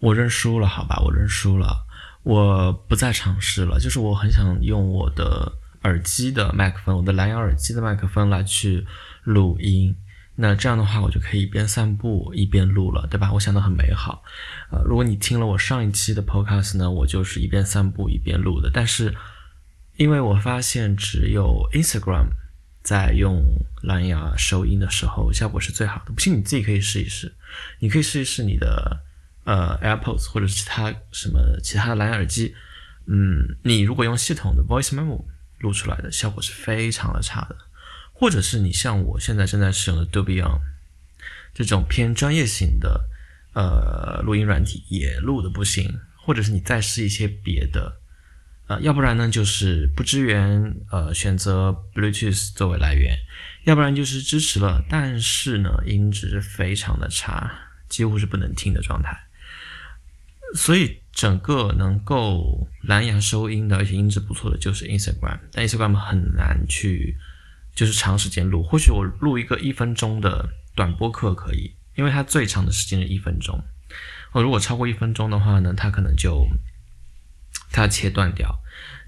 我认输了，好吧，我认输了，我不再尝试了。就是我很想用我的耳机的麦克风，我的蓝牙耳机的麦克风来去录音。那这样的话，我就可以一边散步一边录了，对吧？我想的很美好。呃，如果你听了我上一期的 podcast 呢，我就是一边散步一边录的。但是，因为我发现只有 Instagram 在用蓝牙收音的时候效果是最好的。不信你自己可以试一试，你可以试一试你的呃 AirPods 或者是其他什么其他的蓝牙耳机。嗯，你如果用系统的 Voice Memo 录出来的效果是非常的差的。或者是你像我现在正在使用的 Dolby On 这种偏专业型的呃录音软体也录的不行，或者是你再试一些别的，呃，要不然呢就是不支援呃选择 Bluetooth 作为来源，要不然就是支持了，但是呢音质非常的差，几乎是不能听的状态。所以整个能够蓝牙收音的而且音质不错的就是 Instagram，但 Instagram 很难去。就是长时间录，或许我录一个一分钟的短播课可以，因为它最长的时间是一分钟。我，如果超过一分钟的话呢，它可能就它切断掉。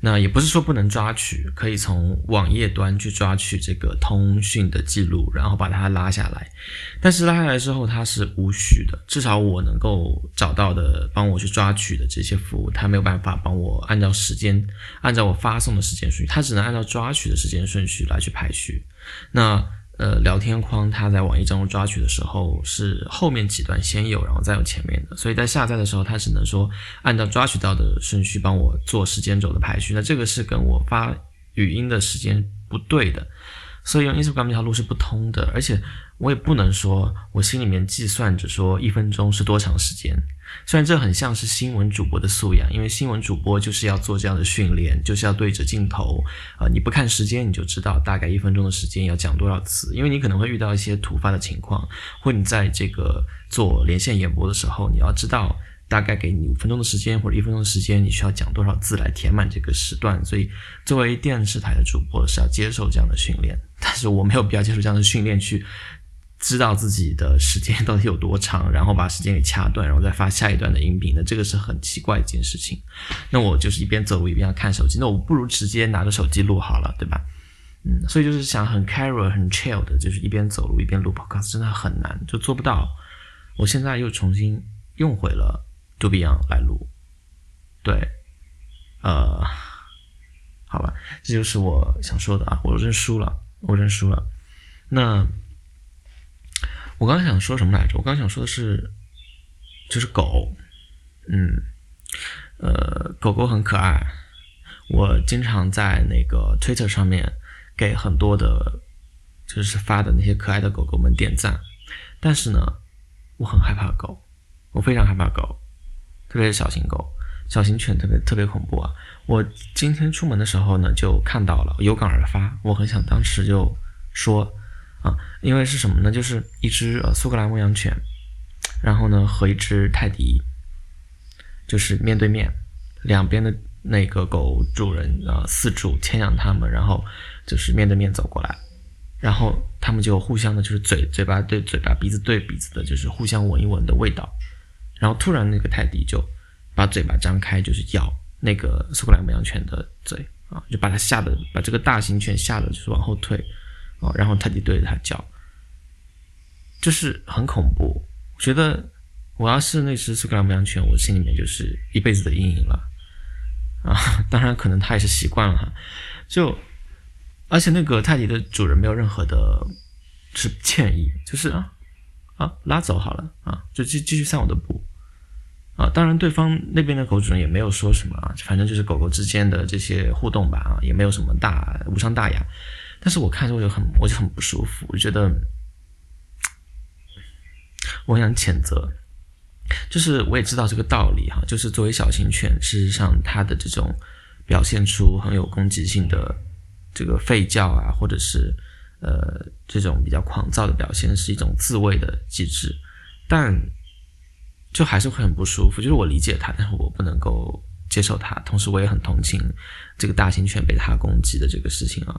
那也不是说不能抓取，可以从网页端去抓取这个通讯的记录，然后把它拉下来。但是拉下来之后，它是无序的，至少我能够找到的帮我去抓取的这些服务，它没有办法帮我按照时间，按照我发送的时间顺序，它只能按照抓取的时间顺序来去排序。那。呃，聊天框它在网易中抓取的时候是后面几段先有，然后再有前面的，所以在下载的时候它只能说按照抓取到的顺序帮我做时间轴的排序，那这个是跟我发语音的时间不对的。所以用 Instagram 这条路是不通的，而且我也不能说我心里面计算着说一分钟是多长时间。虽然这很像是新闻主播的素养，因为新闻主播就是要做这样的训练，就是要对着镜头，啊，你不看时间你就知道大概一分钟的时间要讲多少次，因为你可能会遇到一些突发的情况，或你在这个做连线演播的时候，你要知道。大概给你五分钟的时间或者一分钟的时间，你需要讲多少字来填满这个时段？所以，作为电视台的主播是要接受这样的训练，但是我没有必要接受这样的训练去知道自己的时间到底有多长，然后把时间给掐断，然后再发下一段的音频。那这个是很奇怪一件事情。那我就是一边走路一边要看手机，那我不如直接拿着手机录好了，对吧？嗯，所以就是想很 casual、很 chill 的，就是一边走路一边录 podcast，真的很难，就做不到。我现在又重新用回了。杜比昂来录，对，呃，好吧，这就是我想说的啊，我认输了，我认输了。那我刚想说什么来着？我刚刚想说的是，就是狗，嗯，呃，狗狗很可爱，我经常在那个 Twitter 上面给很多的，就是发的那些可爱的狗狗们点赞，但是呢，我很害怕狗，我非常害怕狗。特别是小型狗、小型犬特别特别恐怖啊！我今天出门的时候呢，就看到了，有感而发。我很想当时就说啊，因为是什么呢？就是一只呃苏格兰牧羊犬，然后呢和一只泰迪，就是面对面，两边的那个狗主人啊饲主牵养它们，然后就是面对面走过来，然后他们就互相的，就是嘴嘴巴对嘴巴、鼻子对鼻子的，就是互相闻一闻的味道。然后突然，那个泰迪就把嘴巴张开，就是咬那个苏格兰牧羊犬的嘴啊，就把它吓得，把这个大型犬吓得就是往后退啊。然后泰迪对着它叫，就是很恐怖。我觉得我要是那只苏格兰牧羊犬，我心里面就是一辈子的阴影了啊。当然，可能它也是习惯了哈。就而且那个泰迪的主人没有任何的是歉意，就是啊啊拉走好了啊，就继继续散我的步。啊，当然，对方那边的狗主人也没有说什么啊，反正就是狗狗之间的这些互动吧，啊，也没有什么大无伤大雅。但是我看着我就很，我就很不舒服，我觉得我想谴责。就是我也知道这个道理哈，就是作为小型犬，事实上它的这种表现出很有攻击性的这个吠叫啊，或者是呃这种比较狂躁的表现，是一种自卫的机制，但。就还是会很不舒服，就是我理解它，但是我不能够接受它，同时我也很同情这个大型犬被它攻击的这个事情啊，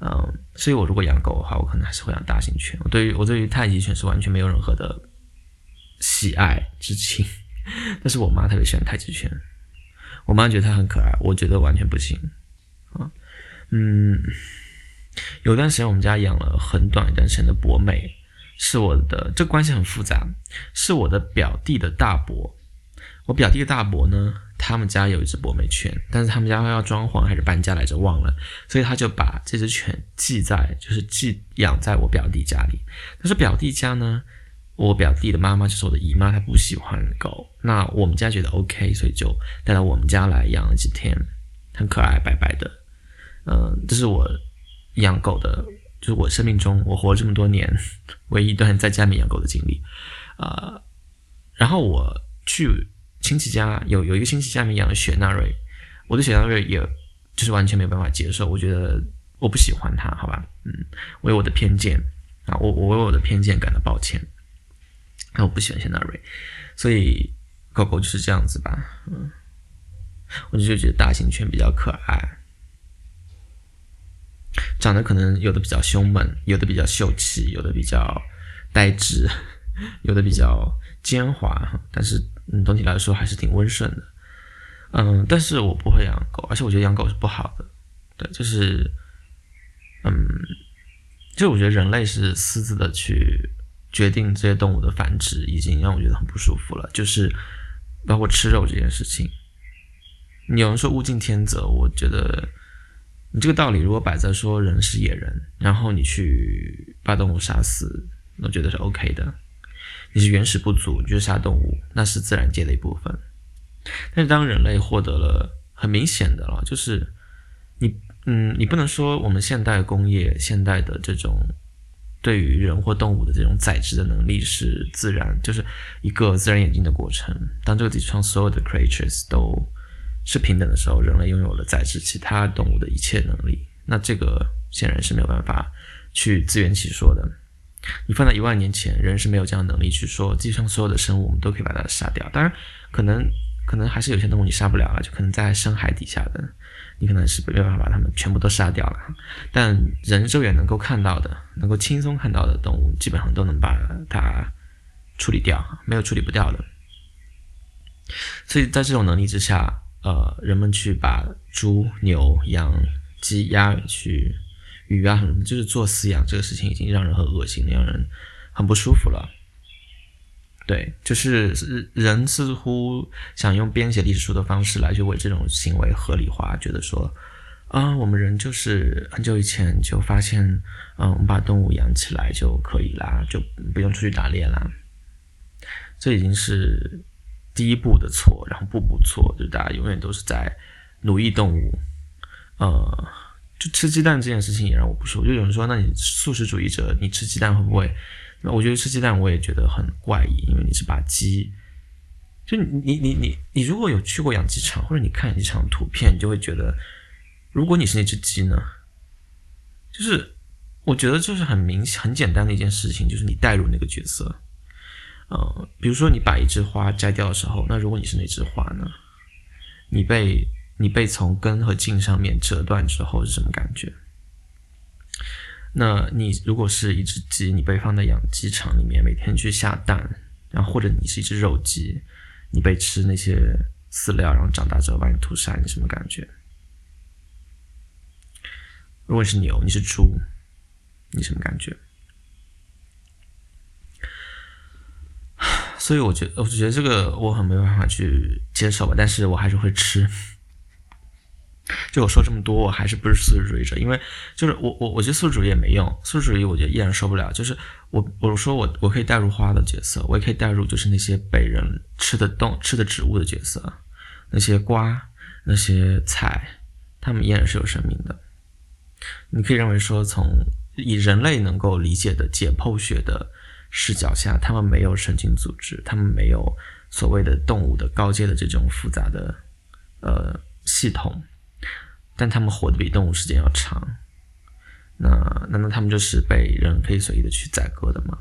嗯，所以我如果养狗的话，我可能还是会养大型犬。我对于我对于泰迪犬是完全没有任何的喜爱之情，但是我妈特别喜欢太极拳，我妈觉得它很可爱，我觉得完全不行啊。嗯，有段时间我们家养了很短一段时间的博美，是我的，这关系很复杂，是我的表弟的大伯。我表弟的大伯呢，他们家有一只博美犬，但是他们家要装潢还是搬家来着忘了，所以他就把这只犬寄在，就是寄养在我表弟家里。但是表弟家呢？我表弟的妈妈就是我的姨妈，她不喜欢狗。那我们家觉得 OK，所以就带到我们家来养了几天，很可爱，白白的。嗯，这是我养狗的，就是我生命中我活了这么多年唯一一段在家里养狗的经历。呃，然后我去亲戚家，有有一个亲戚家里面养了雪纳瑞，我对雪纳瑞也就是完全没有办法接受，我觉得我不喜欢它，好吧？嗯，我有我的偏见啊，我我为我的偏见感到抱歉。那我不喜欢雪纳瑞，所以狗狗就是这样子吧。嗯，我就觉得大型犬比较可爱，长得可能有的比较凶猛，有的比较秀气，有的比较呆滞，有的比较奸猾。但是嗯，总体来说还是挺温顺的。嗯，但是我不会养狗，而且我觉得养狗是不好的。对，就是嗯，就我觉得人类是私自的去。决定这些动物的繁殖已经让我觉得很不舒服了，就是包括吃肉这件事情。你有人说物竞天择，我觉得你这个道理如果摆在说人是野人，然后你去把动物杀死，我觉得是 OK 的。你是原始不足，你去杀动物，那是自然界的一部分。但是当人类获得了很明显的了，就是你嗯，你不能说我们现代工业现代的这种。对于人或动物的这种载质的能力是自然，就是一个自然演进的过程。当这个地球上所有的 creatures 都是平等的时候，人类拥有了载质其他动物的一切能力。那这个显然是没有办法去自圆其说的。你放在一万年前，人是没有这样的能力去说地球上所有的生物我们都可以把它杀掉。当然，可能可能还是有些动物你杀不了了，就可能在深海底下的。你可能是没办法把它们全部都杀掉了，但人肉眼能够看到的、能够轻松看到的动物，基本上都能把它处理掉，没有处理不掉的。所以在这种能力之下，呃，人们去把猪、牛、羊、鸡、鸭去鱼啊什么，就是做饲养这个事情，已经让人很恶心，让人很不舒服了。对，就是人似乎想用编写历史书的方式来去为这种行为合理化，觉得说，啊，我们人就是很久以前就发现，嗯，我们把动物养起来就可以啦，就不用出去打猎啦。这已经是第一步的错，然后步步错，就大家永远都是在奴役动物。呃，就吃鸡蛋这件事情也让我不舒服。就有人说，那你素食主义者，你吃鸡蛋会不会？那我觉得吃鸡蛋我也觉得很怪异，因为你是把鸡，就你你你你如果有去过养鸡场或者你看养鸡场图片，你就会觉得，如果你是那只鸡呢，就是我觉得就是很明很简单的一件事情，就是你带入那个角色，呃，比如说你把一枝花摘掉的时候，那如果你是那枝花呢，你被你被从根和茎上面折断之后是什么感觉？那你如果是一只鸡，你被放在养鸡场里面，每天去下蛋，然后或者你是一只肉鸡，你被吃那些饲料，然后长大之后把你屠杀，你什么感觉？如果是牛，你是猪，你什么感觉？所以我觉得，我觉得这个我很没有办法去接受吧，但是我还是会吃。就我说这么多，我还是不是素食主义者，因为就是我我我觉得素食主义也没用，素食主义我觉得依然受不了。就是我我说我我可以带入花的角色，我也可以带入就是那些被人吃的动吃的植物的角色，那些瓜那些菜，它们依然是有生命的。你可以认为说，从以人类能够理解的解剖学的视角下，它们没有神经组织，它们没有所谓的动物的高阶的这种复杂的呃系统。但他们活得比动物时间要长，那难道他们就是被人可以随意的去宰割的吗？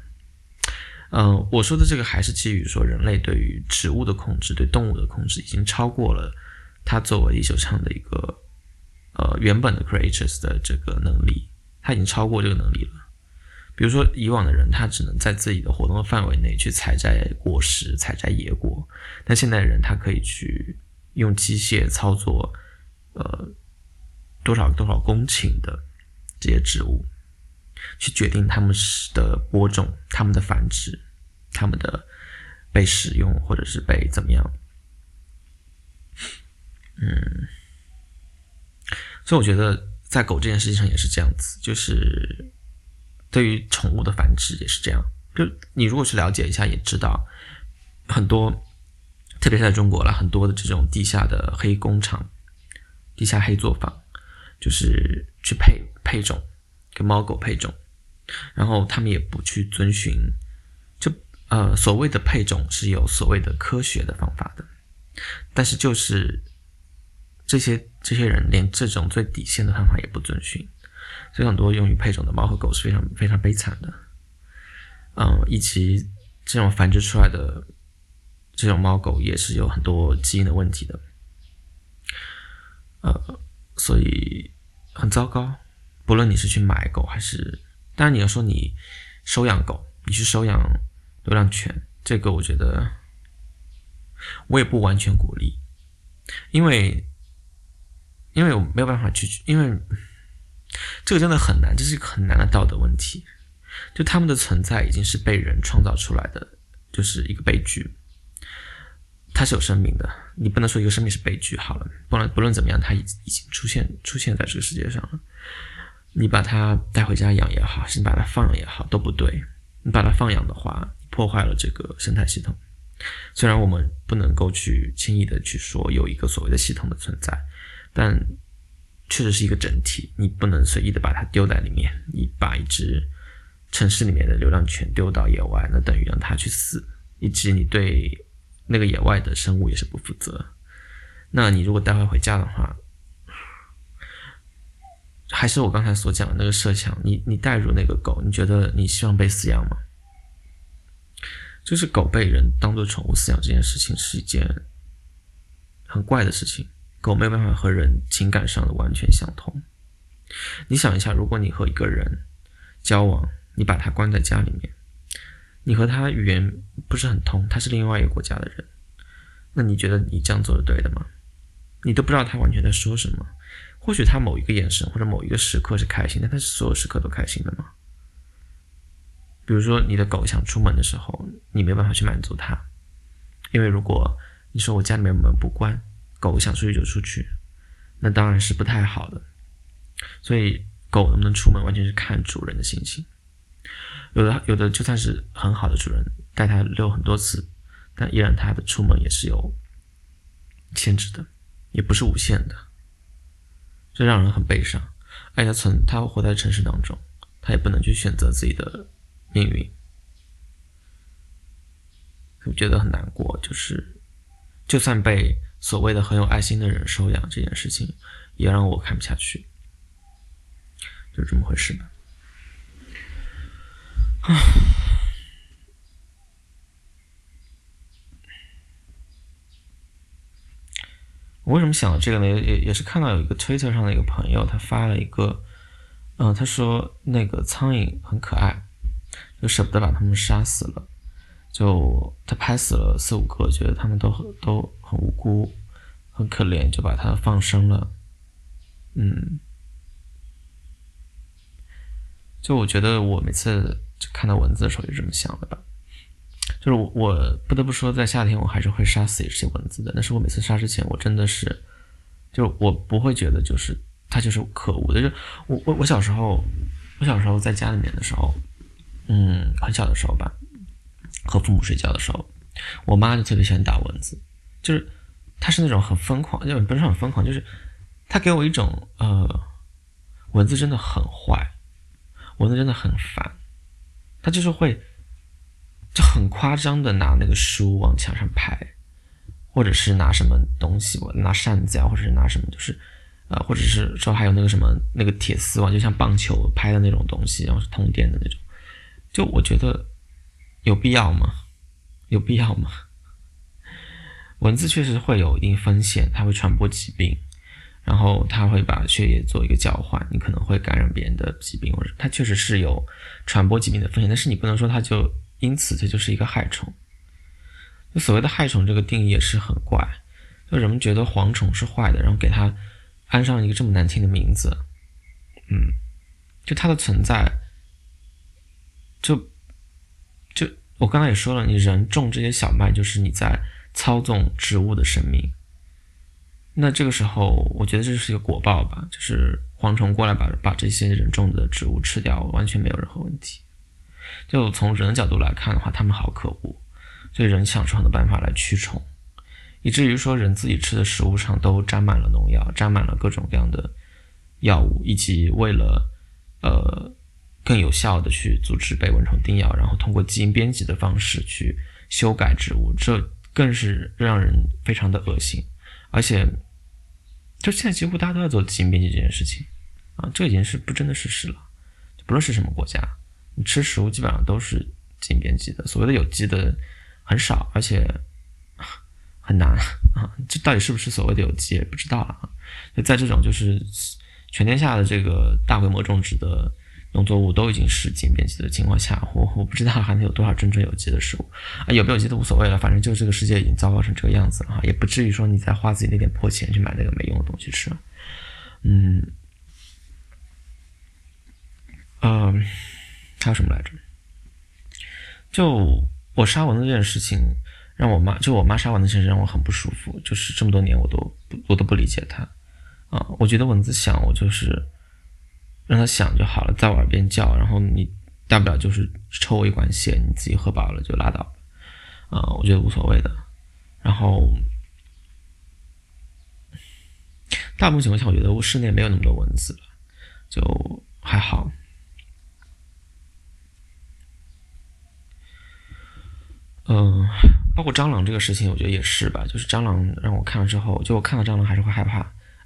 嗯，我说的这个还是基于说人类对于植物的控制、对动物的控制已经超过了它作为地球上的一个呃原本的 creatures 的这个能力，它已经超过这个能力了。比如说以往的人，他只能在自己的活动范围内去采摘果实、采摘野果，但现在的人他可以去用机械操作，呃，多少多少公顷的这些植物，去决定它们的播种、它们的繁殖、它们的被使用或者是被怎么样。嗯，所以我觉得在狗这件事情上也是这样子，就是对于宠物的繁殖也是这样。就你如果去了解一下，也知道很多，特别是在中国了，很多的这种地下的黑工厂、地下黑作坊，就是去配配种，给猫狗配种，然后他们也不去遵循，就呃所谓的配种是有所谓的科学的方法的，但是就是。这些这些人连这种最底线的方法也不遵循，所以很多用于配种的猫和狗是非常非常悲惨的。嗯，以及这种繁殖出来的这种猫狗也是有很多基因的问题的。呃，所以很糟糕。不论你是去买狗还是，当然你要说你收养狗，你去收养流浪犬，这个我觉得我也不完全鼓励，因为。因为我没有办法去，因为这个真的很难，这是一个很难的道德问题。就他们的存在已经是被人创造出来的，就是一个悲剧。它是有生命的，你不能说一个生命是悲剧好了。不论不论怎么样，它已已经出现出现在这个世界上了。你把它带回家养也好，是你把它放养也好，都不对。你把它放养的话，破坏了这个生态系统。虽然我们不能够去轻易的去说有一个所谓的系统的存在。但确实是一个整体，你不能随意的把它丢在里面。你把一只城市里面的流浪犬丢到野外，那等于让它去死，以及你对那个野外的生物也是不负责。那你如果带回回家的话，还是我刚才所讲的那个设想，你你带入那个狗，你觉得你希望被饲养吗？就是狗被人当做宠物饲养这件事情是一件很怪的事情。狗没有办法和人情感上的完全相通。你想一下，如果你和一个人交往，你把他关在家里面，你和他语言不是很通，他是另外一个国家的人，那你觉得你这样做是对的吗？你都不知道他完全在说什么。或许他某一个眼神或者某一个时刻是开心的，但是所有时刻都开心的吗？比如说，你的狗想出门的时候，你没办法去满足它，因为如果你说我家里面门不关。狗想出去就出去，那当然是不太好的。所以狗能不能出门，完全是看主人的心情。有的有的就算是很好的主人，带它遛很多次，但依然它的出门也是有限制的，也不是无限的。这让人很悲伤。而且它存，它活在城市当中，它也不能去选择自己的命运，我觉得很难过。就是，就算被。所谓的很有爱心的人收养这件事情，也让我看不下去，就这么回事吧。我为什么想到这个呢？也也是看到有一个 Twitter 上的一个朋友，他发了一个，嗯，他说那个苍蝇很可爱，就舍不得把它们杀死了。就他拍死了四五个，觉得他们都很都很无辜，很可怜，就把它放生了。嗯，就我觉得我每次就看到蚊子的时候也这么想的吧。就是我我不得不说，在夏天我还是会杀死一些蚊子的。但是我每次杀之前，我真的是，就是我不会觉得就是它就是可恶的。就我我我小时候，我小时候在家里面的时候，嗯，很小的时候吧。和父母睡觉的时候，我妈就特别喜欢打蚊子，就是她是那种很疯狂，就不是很疯狂，就是她给我一种呃，蚊子真的很坏，蚊子真的很烦，他就是会就很夸张的拿那个书往墙上拍，或者是拿什么东西，拿扇子啊，或者是拿什么，就是呃，或者是说还有那个什么那个铁丝网，就像棒球拍的那种东西，然后是通电的那种，就我觉得。有必要吗？有必要吗？文字确实会有一定风险，它会传播疾病，然后它会把血液做一个交换，你可能会感染别人的疾病，或者它确实是有传播疾病的风险，但是你不能说它就因此它就是一个害虫。就所谓的害虫这个定义也是很怪，就人们觉得蝗虫是坏的，然后给它安上一个这么难听的名字，嗯，就它的存在，就就我刚才也说了，你人种这些小麦，就是你在操纵植物的生命。那这个时候，我觉得这是一个果报吧，就是蝗虫过来把把这些人种的植物吃掉，完全没有任何问题。就从人的角度来看的话，他们好可恶，所以人想出很多办法来驱虫，以至于说人自己吃的食物上都沾满了农药，沾满了各种各样的药物，以及为了呃更有效的去阻止被蚊虫叮咬，然后通过基因编辑的方式去修改植物，这更是让人非常的恶心，而且。就现在几乎大家都在做基因编辑这件事情，啊，这已经是不争的事实了。不论是什么国家，你吃食物基本上都是基因编辑的。所谓的有机的很少，而且很难啊。这到底是不是所谓的有机，也不知道了啊。就在这种就是全天下的这个大规模种植的。农作物都已经是基因编辑的情况下，我我不知道还能有多少真正有机的食物啊，有没有机都无所谓了，反正就这个世界已经糟糕成这个样子了哈，也不至于说你再花自己那点破钱去买那个没用的东西吃，嗯，嗯，还有什么来着？就我杀蚊子这件事情，让我妈就我妈杀蚊子这件事让我很不舒服，就是这么多年我都不我都不理解她啊，我觉得蚊子想我就是。让它响就好了，在我耳边叫，然后你大不了就是抽我一管血，你自己喝饱了就拉倒，啊，我觉得无所谓的。然后大部分情况下，我觉得我室内没有那么多蚊子，就还好。嗯，包括蟑螂这个事情，我觉得也是吧。就是蟑螂让我看了之后，就我看到蟑螂还是会害怕，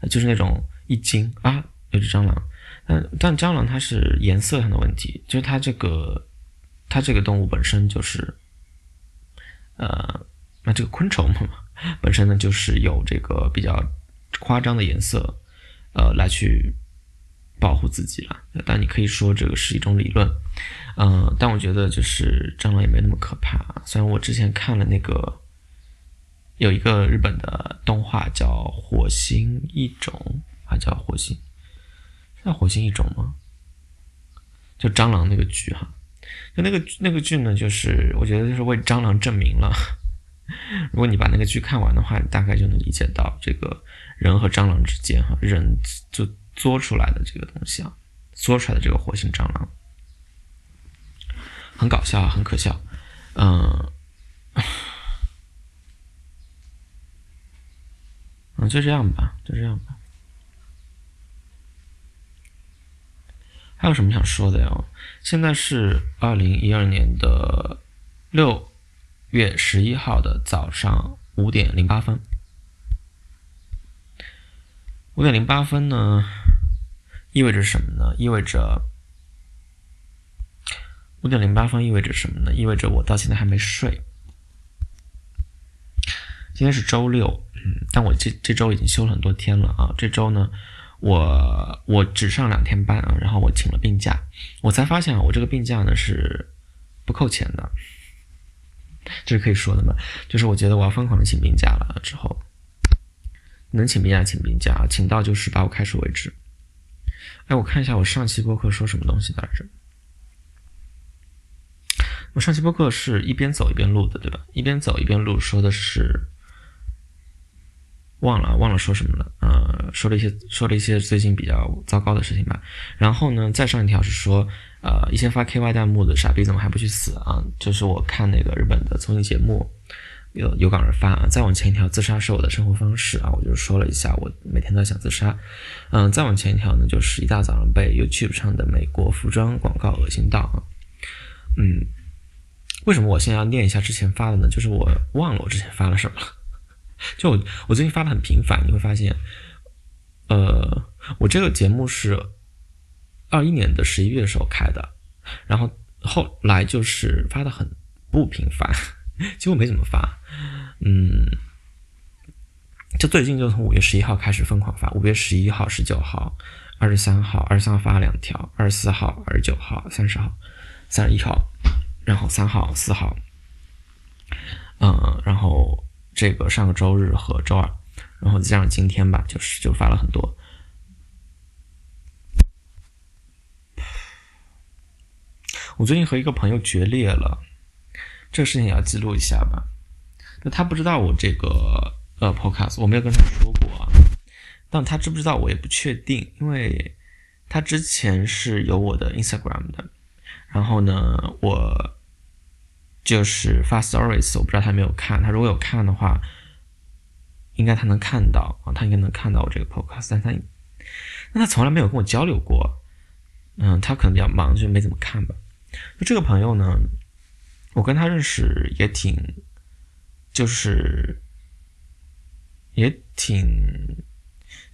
就是那种一惊啊，有只蟑螂。嗯但蟑螂它是颜色上的问题，就是它这个它这个动物本身就是，呃，那这个昆虫嘛，本身呢就是有这个比较夸张的颜色，呃，来去保护自己了。但你可以说这个是一种理论，嗯，但我觉得就是蟑螂也没那么可怕。虽然我之前看了那个有一个日本的动画叫《火星异种》，还叫《火星》。那火星一种吗？就蟑螂那个剧哈，就那个那个剧呢，就是我觉得就是为蟑螂证明了。如果你把那个剧看完的话，你大概就能理解到这个人和蟑螂之间哈，人就作出来的这个东西啊，作出来的这个火星蟑螂，很搞笑，很可笑。嗯，嗯，就这样吧，就这样吧。还有什么想说的呀？现在是二零一二年的六月十一号的早上五点零八分。五点零八分呢，意味着什么呢？意味着五点零八分意味着什么呢？意味着我到现在还没睡。今天是周六，但我这这周已经休了很多天了啊。这周呢？我我只上两天班啊，然后我请了病假，我才发现啊，我这个病假呢是不扣钱的，这是可以说的吗？就是我觉得我要疯狂的请病假了，之后能请病假请病假，请到就是把我开除为止。哎，我看一下我上期播客说什么东西来着？我上期播客是一边走一边录的，对吧？一边走一边录，说的是。忘了忘了说什么了，呃，说了一些说了一些最近比较糟糕的事情吧。然后呢，再上一条是说，呃，一些发 KY 弹幕的傻逼怎么还不去死啊？就是我看那个日本的综艺节目，有有港人发啊。再往前一条，自杀是我的生活方式啊，我就说了一下，我每天都想自杀。嗯，再往前一条呢，就是一大早上被 YouTube 上的美国服装广告恶心到啊。嗯，为什么我现在要念一下之前发的呢？就是我忘了我之前发了什么了。就我最近发的很频繁，你会发现，呃，我这个节目是二一年的十一月的时候开的，然后后来就是发的很不频繁，几乎没怎么发，嗯，就最近就从五月十一号开始疯狂发，五月十一号、十九号、二十三号、二十三号发了两条，二十四号、二十九号、三十号、三十一号，然后三号、四号，嗯，然后这个上个周日和周二，然后加上今天吧，就是就发了很多。我最近和一个朋友决裂了，这个事情也要记录一下吧。那他不知道我这个呃 podcast，我没有跟他说过啊，但他知不知道我也不确定，因为他之前是有我的 Instagram 的，然后呢，我就是发 stories，我不知道他没有看，他如果有看的话，应该他能看到啊，他应该能看到我这个 podcast，但他那他从来没有跟我交流过，嗯，他可能比较忙，就没怎么看吧。就这个朋友呢，我跟他认识也挺。就是也挺，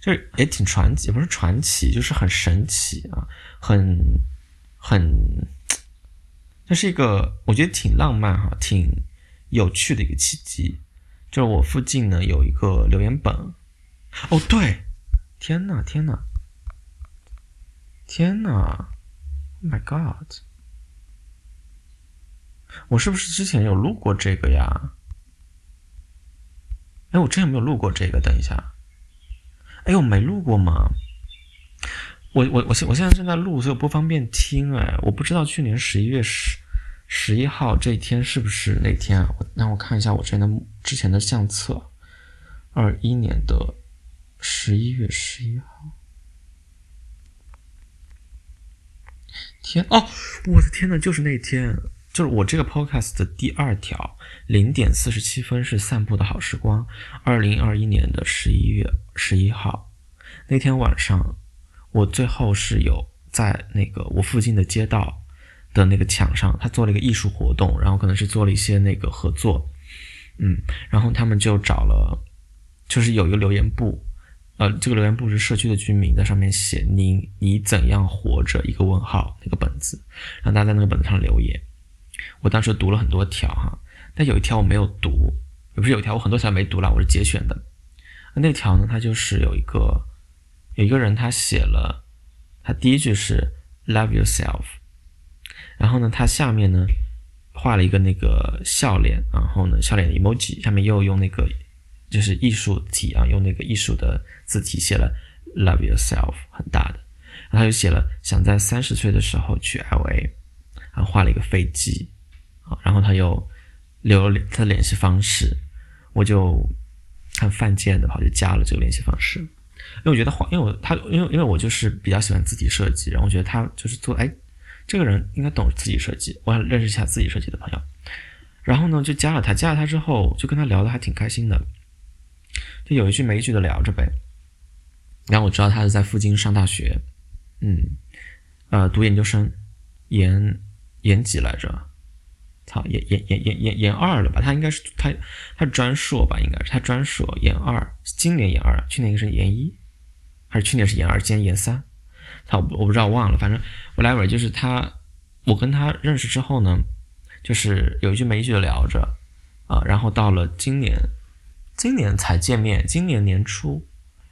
就是也挺传奇，不是传奇，就是很神奇啊，很很，这是一个我觉得挺浪漫哈，挺有趣的一个契机。就是我附近呢有一个留言本，哦对，天呐天呐天呐，Oh my God，我是不是之前有录过这个呀？哎，我之前有没有录过这个？等一下，哎，我没录过吗？我我我现我现在正在录，所以我不方便听。哎，我不知道去年十一月十十一号这一天是不是那天啊？我让我看一下我之前的之前的相册，二一年的十一月十一号。天哦，我的天呐，就是那天。就是我这个 podcast 的第二条，零点四十七分是散步的好时光。二零二一年的十一月十一号那天晚上，我最后是有在那个我附近的街道的那个墙上，他做了一个艺术活动，然后可能是做了一些那个合作，嗯，然后他们就找了，就是有一个留言簿，呃，这个留言簿是社区的居民在上面写你你怎样活着一个问号那个本子，让大家在那个本子上留言。我当时读了很多条哈，但有一条我没有读，也不是有一条我很多条没读了，我是节选的。那条呢，它就是有一个有一个人他写了，他第一句是 love yourself，然后呢，他下面呢画了一个那个笑脸，然后呢笑脸 emoji 下面又用那个就是艺术体啊，用那个艺术的字体写了 love yourself 很大的，然后他又写了想在三十岁的时候去 LA，然后画了一个飞机。啊然后他又留了他的联系方式，我就很犯贱的跑去加了这个联系方式，因为我觉得画，因为我他，因为因为我就是比较喜欢字体设计，然后我觉得他就是做，哎，这个人应该懂字体设计，我想认识一下字体设计的朋友，然后呢就加了他，加了他之后就跟他聊的还挺开心的，就有一句没一句的聊着呗，然后我知道他是在附近上大学，嗯，呃，读研究生，研研几来着？操，研研研研研研二了吧？他应该是他他专硕吧？应该是他专硕研二，今年研二，去年应该是研一，还是去年是研二，今年研三？他我不知道忘了，反正 whatever，就是他，我跟他认识之后呢，就是有一句没一句的聊着啊，然后到了今年，今年才见面，今年年初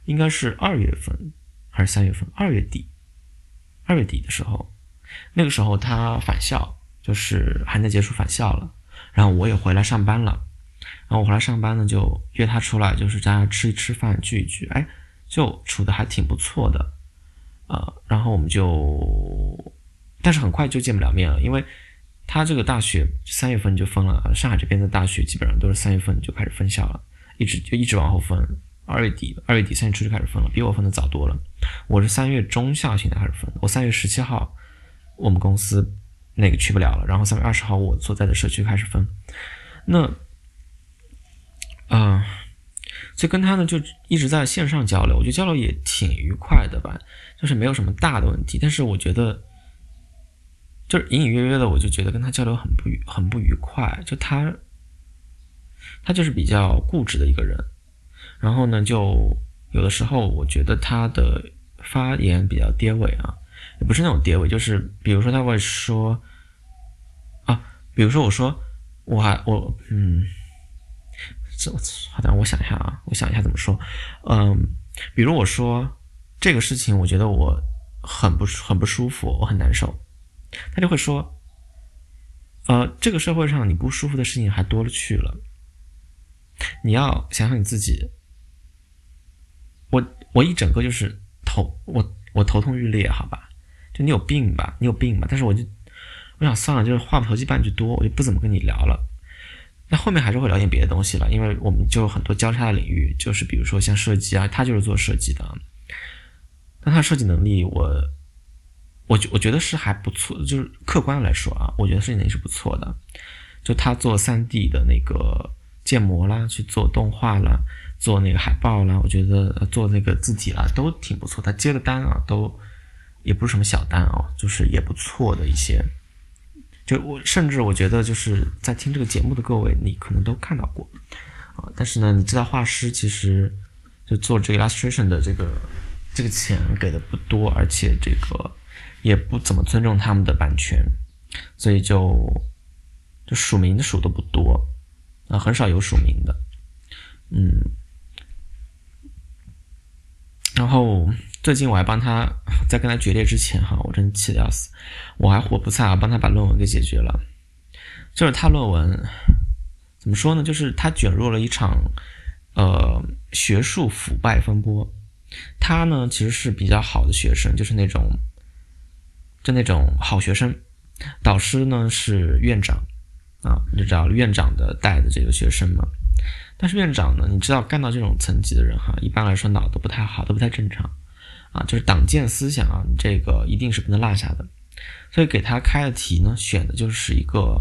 应该是二月份还是三月份？二月底，二月底的时候，那个时候他返校。就是寒假结束返校了，然后我也回来上班了，然后我回来上班呢，就约他出来，就是大家吃一吃饭，聚一聚，哎，就处的还挺不错的，呃，然后我们就，但是很快就见不了面了，因为他这个大学三月份就分了，上海这边的大学基本上都是三月份就开始分校了，一直就一直往后分，二月底二月底三月初就开始分了，比我分的早多了，我是三月中下旬才开始分，我三月十七号我们公司。那个去不了了，然后三月二十号我所在的社区开始分，那，啊，所以跟他呢就一直在线上交流，我觉得交流也挺愉快的吧，就是没有什么大的问题，但是我觉得，就是隐隐约约的，我就觉得跟他交流很不愉很不愉快，就他，他就是比较固执的一个人，然后呢，就有的时候我觉得他的发言比较跌尾啊。也不是那种跌尾，就是比如说他会说，啊，比如说我说我还我嗯，是，好的，我想一下啊，我想一下怎么说。嗯，比如我说这个事情，我觉得我很不很不舒服，我很难受，他就会说，呃，这个社会上你不舒服的事情还多了去了，你要想想你自己。我我一整个就是头我我头痛欲裂，好吧，就你有病吧，你有病吧，但是我就我想算了，就是话不投机半句多，我就不怎么跟你聊了。那后面还是会聊点别的东西了，因为我们就有很多交叉的领域，就是比如说像设计啊，他就是做设计的，但他设计能力，我我觉我觉得是还不错，就是客观来说啊，我觉得设计能力是不错的。就他做三 D 的那个建模啦，去做动画啦，做那个海报啦，我觉得做那个字体啦都挺不错。他接的单啊，都也不是什么小单啊，就是也不错的一些。就我甚至我觉得就是在听这个节目的各位，你可能都看到过啊。但是呢，你知道画师其实就做这个 illustration 的这个这个钱给的不多，而且这个也不怎么尊重他们的版权，所以就就署名的署的不多啊，很少有署名的，嗯。然后最近我还帮他，在跟他决裂之前哈，我真气得要死，我还活不差，帮他把论文给解决了。就是他论文怎么说呢？就是他卷入了一场呃学术腐败风波。他呢其实是比较好的学生，就是那种就那种好学生，导师呢是院长啊，你知道院长的带的这个学生嘛。但是院长呢？你知道干到这种层级的人哈，一般来说脑子不太好，都不太正常，啊，就是党建思想啊，这个一定是不能落下的。所以给他开的题呢，选的就是一个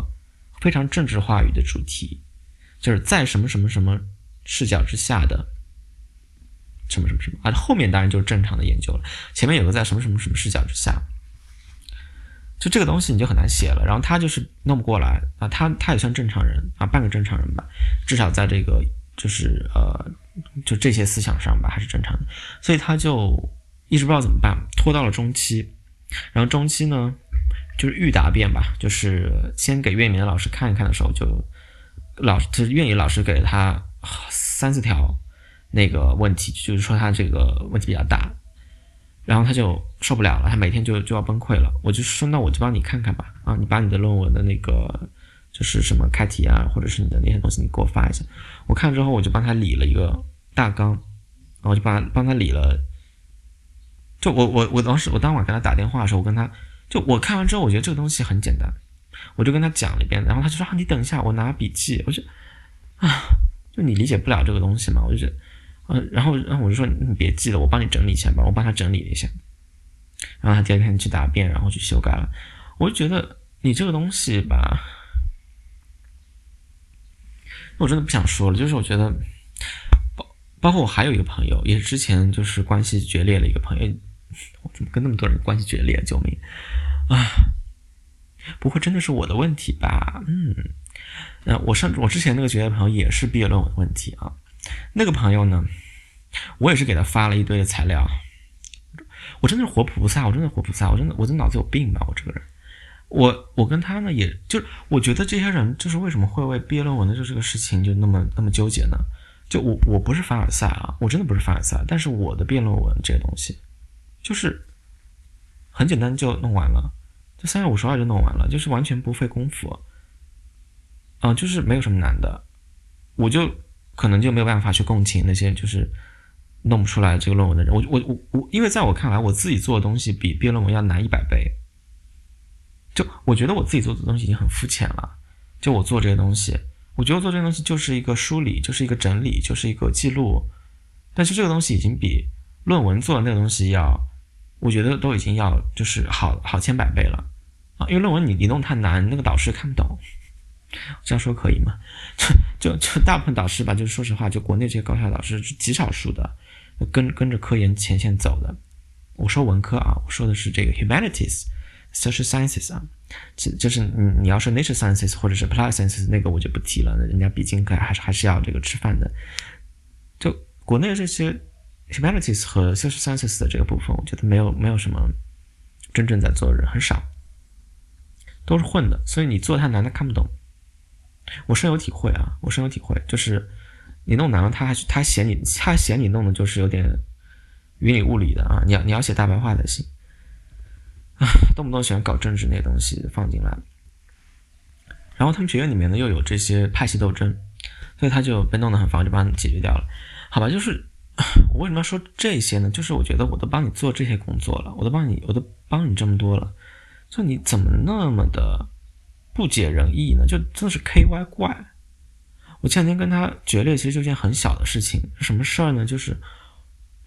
非常政治话语的主题，就是在什么什么什么视角之下的什么什么什么啊，后面当然就是正常的研究了，前面有个在什么什么什么视角之下。就这个东西你就很难写了，然后他就是弄不过来啊，他他也算正常人啊，半个正常人吧，至少在这个就是呃，就这些思想上吧还是正常的，所以他就一直不知道怎么办，拖到了中期，然后中期呢就是预答辩吧，就是先给院里的老师看一看的时候，就老师就是院里老师给了他三四条那个问题，就是说他这个问题比较大。然后他就受不了了，他每天就就要崩溃了。我就说，那我就帮你看看吧。啊，你把你的论文的那个就是什么开题啊，或者是你的那些东西，你给我发一下。我看了之后，我就帮他理了一个大纲，然后就帮帮他理了。就我我我当时我当晚给他打电话的时候，我跟他就我看完之后，我觉得这个东西很简单，我就跟他讲了一遍。然后他就说啊，你等一下，我拿笔记。我就啊，就你理解不了这个东西嘛？我就觉得。嗯，然后，然后我就说你别记了，我帮你整理一下吧，我帮他整理了一下。然后他第二天去答辩，然后去修改了。我就觉得你这个东西吧，我真的不想说了。就是我觉得，包括我还有一个朋友，也是之前就是关系决裂的一个朋友。我怎么跟那么多人关系决裂？救命啊！不会真的是我的问题吧？嗯，那我上我之前那个决裂朋友也是毕业论文的问题啊。那个朋友呢，我也是给他发了一堆的材料。我真的是活菩萨，我真的活菩萨，我真的，我这脑子有病吧？我这个人，我我跟他呢，也就我觉得这些人就是为什么会为毕业论文的就这个事情就那么那么纠结呢？就我我不是凡尔赛啊，我真的不是凡尔赛，但是我的辩论文这些东西，就是很简单就弄完了，就三月五十二就弄完了，就是完全不费功夫，啊，就是没有什么难的，我就。可能就没有办法去共情那些就是弄不出来这个论文的人。我我我我，因为在我看来，我自己做的东西比毕业论文要难一百倍。就我觉得我自己做的东西已经很肤浅了。就我做这些东西，我觉得做这个东西就是一个梳理，就是一个整理，就是一个记录。但是这个东西已经比论文做的那个东西要，我觉得都已经要就是好好千百倍了啊！因为论文你你弄太难，那个导师看不懂。这样说可以吗？就就就大部分导师吧，就是说实话，就国内这些高校导师是极少数的，跟跟着科研前线走的。我说文科啊，我说的是这个 humanities、social sciences 啊，就就是你你要是 nature sciences 或者是 applied sciences 那个我就不提了，人家毕竟还是还是要这个吃饭的。就国内这些 humanities 和 social sciences 的这个部分，我觉得没有没有什么真正在做的人很少，都是混的，所以你做太难，他看不懂。我深有体会啊，我深有体会，就是你弄难了，他还他嫌你他嫌你弄的就是有点云里雾里的啊！你要你要写大白话才行啊，动不动喜欢搞政治那些东西放进来。然后他们学院里面呢又有这些派系斗争，所以他就被弄得很烦，就帮你解决掉了。好吧，就是我为什么要说这些呢？就是我觉得我都帮你做这些工作了，我都帮你，我都帮你这么多了，就你怎么那么的不解人意呢？就真的是 K Y 怪。我前两天跟他决裂，其实就件很小的事情，什么事儿呢？就是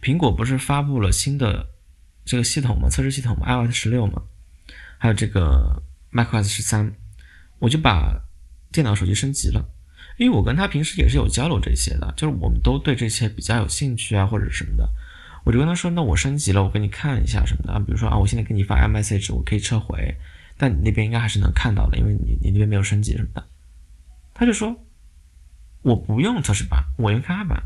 苹果不是发布了新的这个系统嘛，测试系统嘛，iOS 十六嘛，还有这个 macOS 十三。我就把电脑、手机升级了，因为我跟他平时也是有交流这些的，就是我们都对这些比较有兴趣啊，或者什么的。我就跟他说：“那我升级了，我给你看一下什么的啊，比如说啊，我现在给你发 message，我可以撤回，但你那边应该还是能看到的，因为你你那边没有升级什么的。”他就说：“我不用测试版，我用开发版。”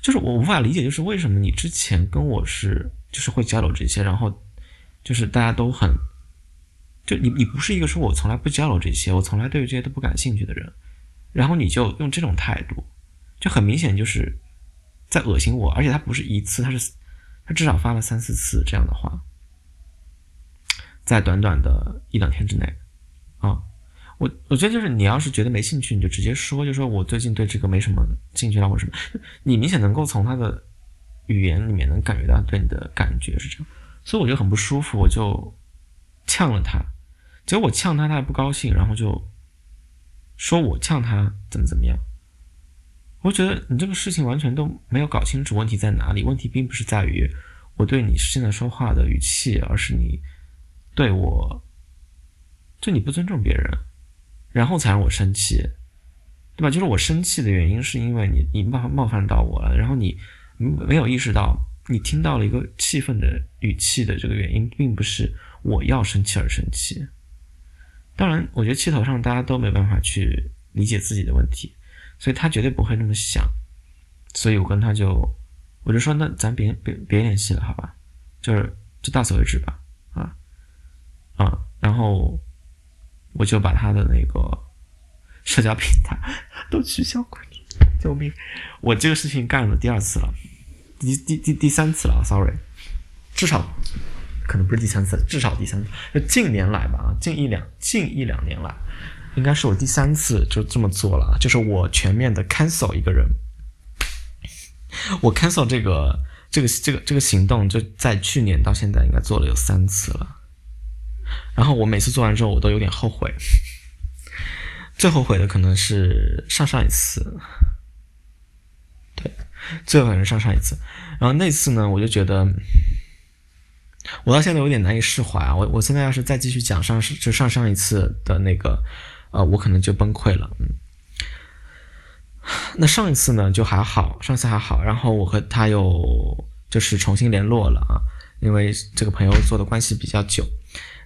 就是我无法理解，就是为什么你之前跟我是就是会交流这些，然后就是大家都很。就你，你不是一个说我从来不交流这些，我从来对于这些都不感兴趣的人，然后你就用这种态度，就很明显就是在恶心我，而且他不是一次，他是他至少发了三四次这样的话，在短短的一两天之内，啊，我我觉得就是你要是觉得没兴趣，你就直接说，就说我最近对这个没什么兴趣了或者什么，你明显能够从他的语言里面能感觉到对你的感觉是这样，所以我就很不舒服，我就。呛了他，结果我呛他，他还不高兴，然后就说我呛他怎么怎么样。我觉得你这个事情完全都没有搞清楚问题在哪里。问题并不是在于我对你现在说话的语气，而是你对我，就你不尊重别人，然后才让我生气，对吧？就是我生气的原因是因为你你冒冒犯到我了，然后你没有意识到你听到了一个气愤的语气的这个原因，并不是。我要生气而生气，当然，我觉得气头上大家都没办法去理解自己的问题，所以他绝对不会那么想，所以我跟他就，我就说那咱别别别联系了，好吧，就是就到此为止吧，啊啊，然后我就把他的那个社交平台 都取消关注，救命！我这个事情干了第二次了，第第第第三次了，sorry，至少。可能不是第三次，至少第三次。就近年来吧，近一两近一两年来，应该是我第三次就这么做了。就是我全面的 cancel 一个人，我 cancel 这个这个这个这个行动，就在去年到现在应该做了有三次了。然后我每次做完之后，我都有点后悔。最后悔的可能是上上一次，对，最后悔是上上一次。然后那次呢，我就觉得。我到现在有点难以释怀啊！我我现在要是再继续讲上就上上一次的那个，呃，我可能就崩溃了。嗯，那上一次呢就还好，上次还好，然后我和他又就是重新联络了啊，因为这个朋友做的关系比较久。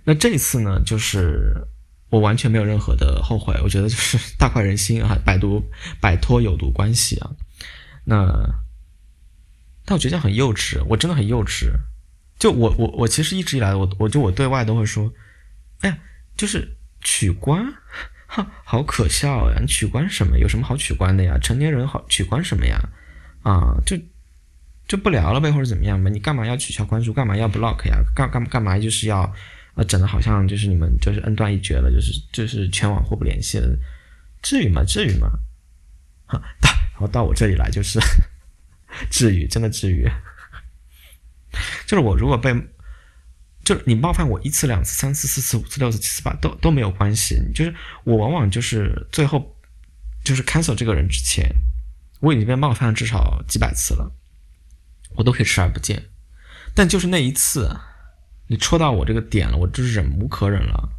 那这一次呢，就是我完全没有任何的后悔，我觉得就是 大快人心啊，百毒摆脱有毒关系啊。那但我觉得这样很幼稚，我真的很幼稚。就我我我其实一直以来，我我就我对外都会说，哎呀，就是取关，哈，好可笑呀！你取关什么？有什么好取关的呀？成年人好取关什么呀？啊，就就不聊了呗，或者怎么样呗？你干嘛要取消关注？干嘛要 block 呀？干干干嘛就是要呃整的好像就是你们就是恩断义绝了，就是就是全网互不联系了？至于吗？至于吗？哈，然后到我这里来就是 至于，真的至于。就是我如果被，就是你冒犯我一次两次三次四次五次六次七次八都都没有关系，就是我往往就是最后就是 cancel 这个人之前，我已经被冒犯了至少几百次了，我都可以视而不见，但就是那一次，你戳到我这个点了，我就是忍无可忍了。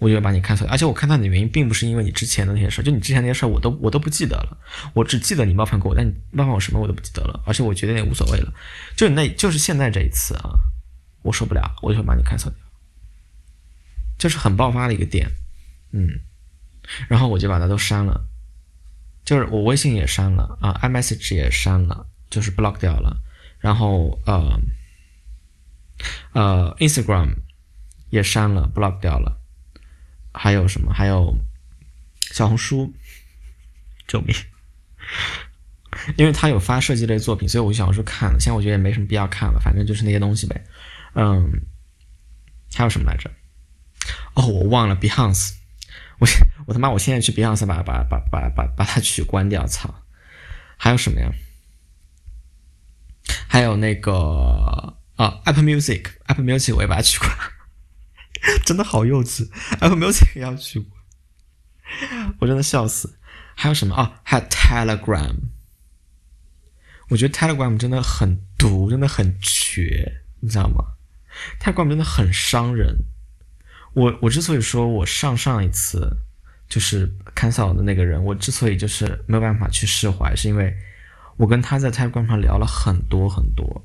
我就把你看错，而且我看到你的原因并不是因为你之前的那些事儿，就你之前那些事儿我都我都不记得了，我只记得你冒犯过我，但你冒犯我什么我都不记得了，而且我觉得也无所谓了，就那就是现在这一次啊，我受不了，我就会把你看错掉，就是很爆发的一个点，嗯，然后我就把它都删了，就是我微信也删了。啊，iMessage 也删了，就是 block 掉了，然后呃呃 Instagram 也删了，block 掉了。还有什么？还有小红书，救命！因为他有发设计类作品，所以我就想说看了。现在我觉得也没什么必要看了，反正就是那些东西呗。嗯，还有什么来着？哦，我忘了 Beyonce。我我他妈，我现在去 Beyonce 把把把把把把它取关掉，操！还有什么呀？还有那个啊，Apple Music，Apple Music 我也把它取关，真的好幼稚，Apple Music 也要取关，我真的笑死。还有什么啊？还有 Telegram，我觉得 Telegram 真的很毒，真的很绝，你知道吗？Telegram 真的很伤人。我我之所以说我上上一次就是 cancel 的那个人，我之所以就是没有办法去释怀，是因为我跟他在 Telegram 上聊了很多很多。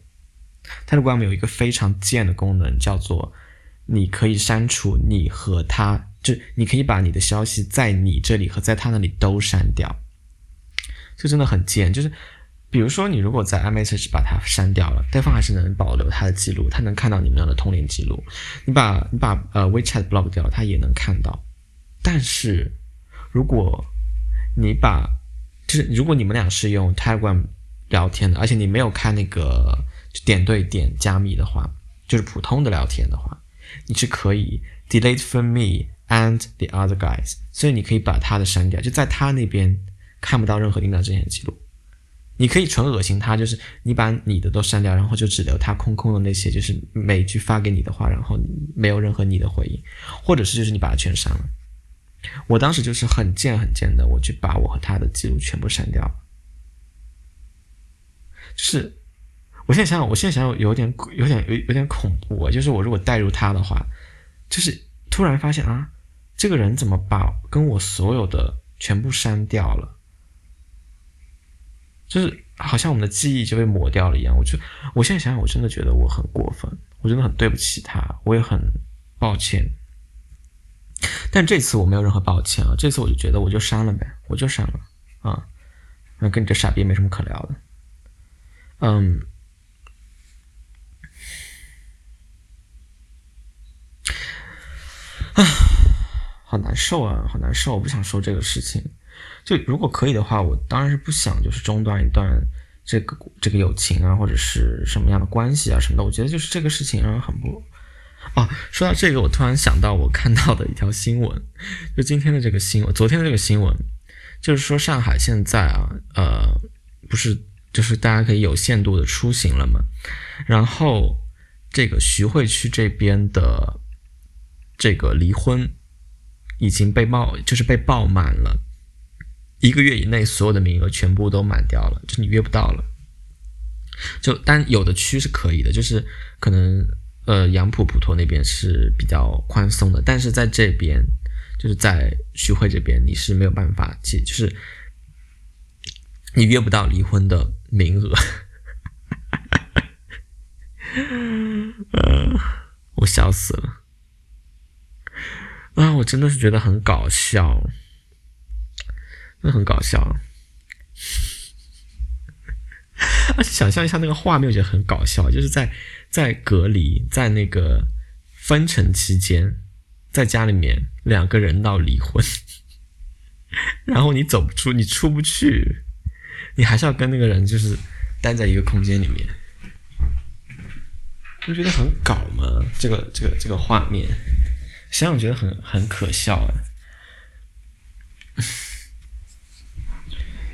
Telegram 有一个非常贱的功能，叫做你可以删除你和他，就你可以把你的消息在你这里和在他那里都删掉，这真的很贱，就是。比如说，你如果在 iMessage 把它删掉了，对方还是能保留他的记录，他能看到你们俩的通联记录。你把你把呃 WeChat block 掉，他也能看到。但是，如果你把就是如果你们俩是用 Telegram 聊天的，而且你没有开那个点对点加密的话，就是普通的聊天的话，你是可以 delete from me and the other guys，所以你可以把他的删掉，就在他那边看不到任何领导之前的记录。你可以纯恶心他，就是你把你的都删掉，然后就只留他空空的那些，就是每句发给你的话，然后没有任何你的回应，或者是就是你把它全删了。我当时就是很贱很贱的，我去把我和他的记录全部删掉了。就是我现在想想，我现在想想有点有点有有点恐怖啊！就是我如果带入他的话，就是突然发现啊，这个人怎么把跟我所有的全部删掉了？就是好像我们的记忆就被抹掉了一样，我就我现在想想，我真的觉得我很过分，我真的很对不起他，我也很抱歉。但这次我没有任何抱歉啊，这次我就觉得我就删了呗，我就删了啊，那跟你这傻逼没什么可聊的。嗯，啊，好难受啊，好难受，我不想说这个事情。就如果可以的话，我当然是不想就是中断一段这个这个友情啊，或者是什么样的关系啊什么的。我觉得就是这个事情让人很不……啊，说到这个，我突然想到我看到的一条新闻，就今天的这个新闻，昨天的这个新闻，就是说上海现在啊，呃，不是就是大家可以有限度的出行了嘛，然后这个徐汇区这边的这个离婚已经被爆，就是被爆满了。一个月以内，所有的名额全部都满掉了，就你约不到了。就但有的区是可以的，就是可能呃杨浦普陀那边是比较宽松的，但是在这边，就是在徐汇这边，你是没有办法去，就是你约不到离婚的名额。嗯，我笑死了啊！我真的是觉得很搞笑。那很搞笑，而且想象一下那个画面，我觉得很搞笑，就是在在隔离，在那个分城期间，在家里面两个人闹离婚，然后你走不出，你出不去，你还是要跟那个人就是待在一个空间里面，不觉得很搞吗？这个这个这个画面，想想觉得很很可笑哎。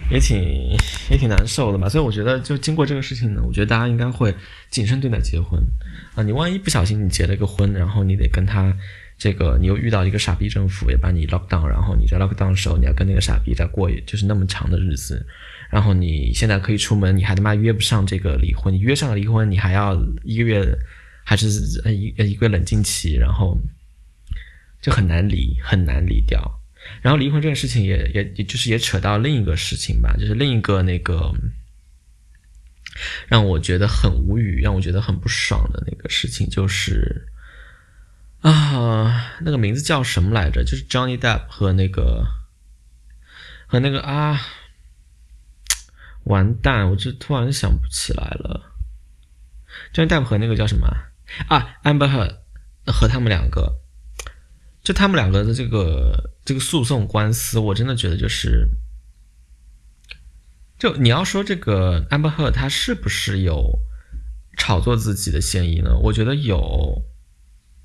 也挺也挺难受的嘛，所以我觉得就经过这个事情呢，我觉得大家应该会谨慎对待结婚啊。你万一不小心你结了个婚，然后你得跟他这个，你又遇到一个傻逼政府也把你 lock down，然后你在 lock down 的时候你要跟那个傻逼再过就是那么长的日子，然后你现在可以出门，你还他妈约不上这个离婚，你约上了离婚，你还要一个月还是一一个月冷静期，然后就很难离，很难离掉。然后离婚这件事情也也也就是也扯到另一个事情吧，就是另一个那个让我觉得很无语，让我觉得很不爽的那个事情，就是啊，那个名字叫什么来着？就是 Johnny Depp 和那个和那个啊，完蛋，我这突然想不起来了。Johnny Depp 和那个叫什么啊？Amber 和和他们两个。就他们两个的这个这个诉讼官司，我真的觉得就是，就你要说这个 Amber Heard 他是不是有炒作自己的嫌疑呢？我觉得有，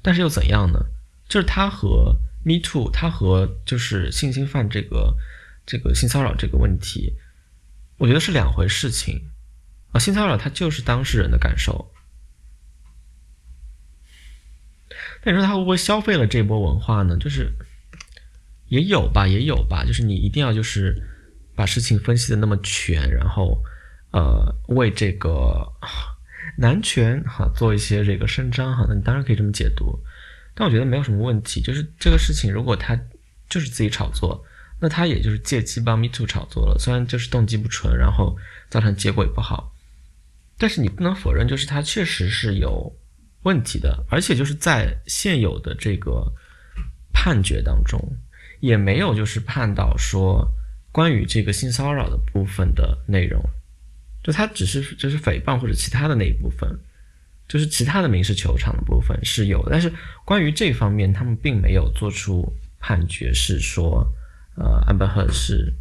但是又怎样呢？就是他和 Me Too，他和就是性侵犯这个这个性骚扰这个问题，我觉得是两回事情啊。性骚扰它就是当事人的感受，那你说他会不会消费了这波文化呢？就是也有吧，也有吧。就是你一定要就是把事情分析的那么全，然后呃为这个男权哈做一些这个伸张哈，那你当然可以这么解读。但我觉得没有什么问题，就是这个事情，如果他就是自己炒作，那他也就是借机帮 Me Too 炒作了。虽然就是动机不纯，然后造成结果也不好，但是你不能否认，就是他确实是有问题的。而且就是在现有的这个判决当中，也没有就是判到说关于这个性骚扰的部分的内容，就他只是就是诽谤或者其他的那一部分。就是其他的民事球场的部分是有，但是关于这方面，他们并没有做出判决，是说，呃，Amber Heard 是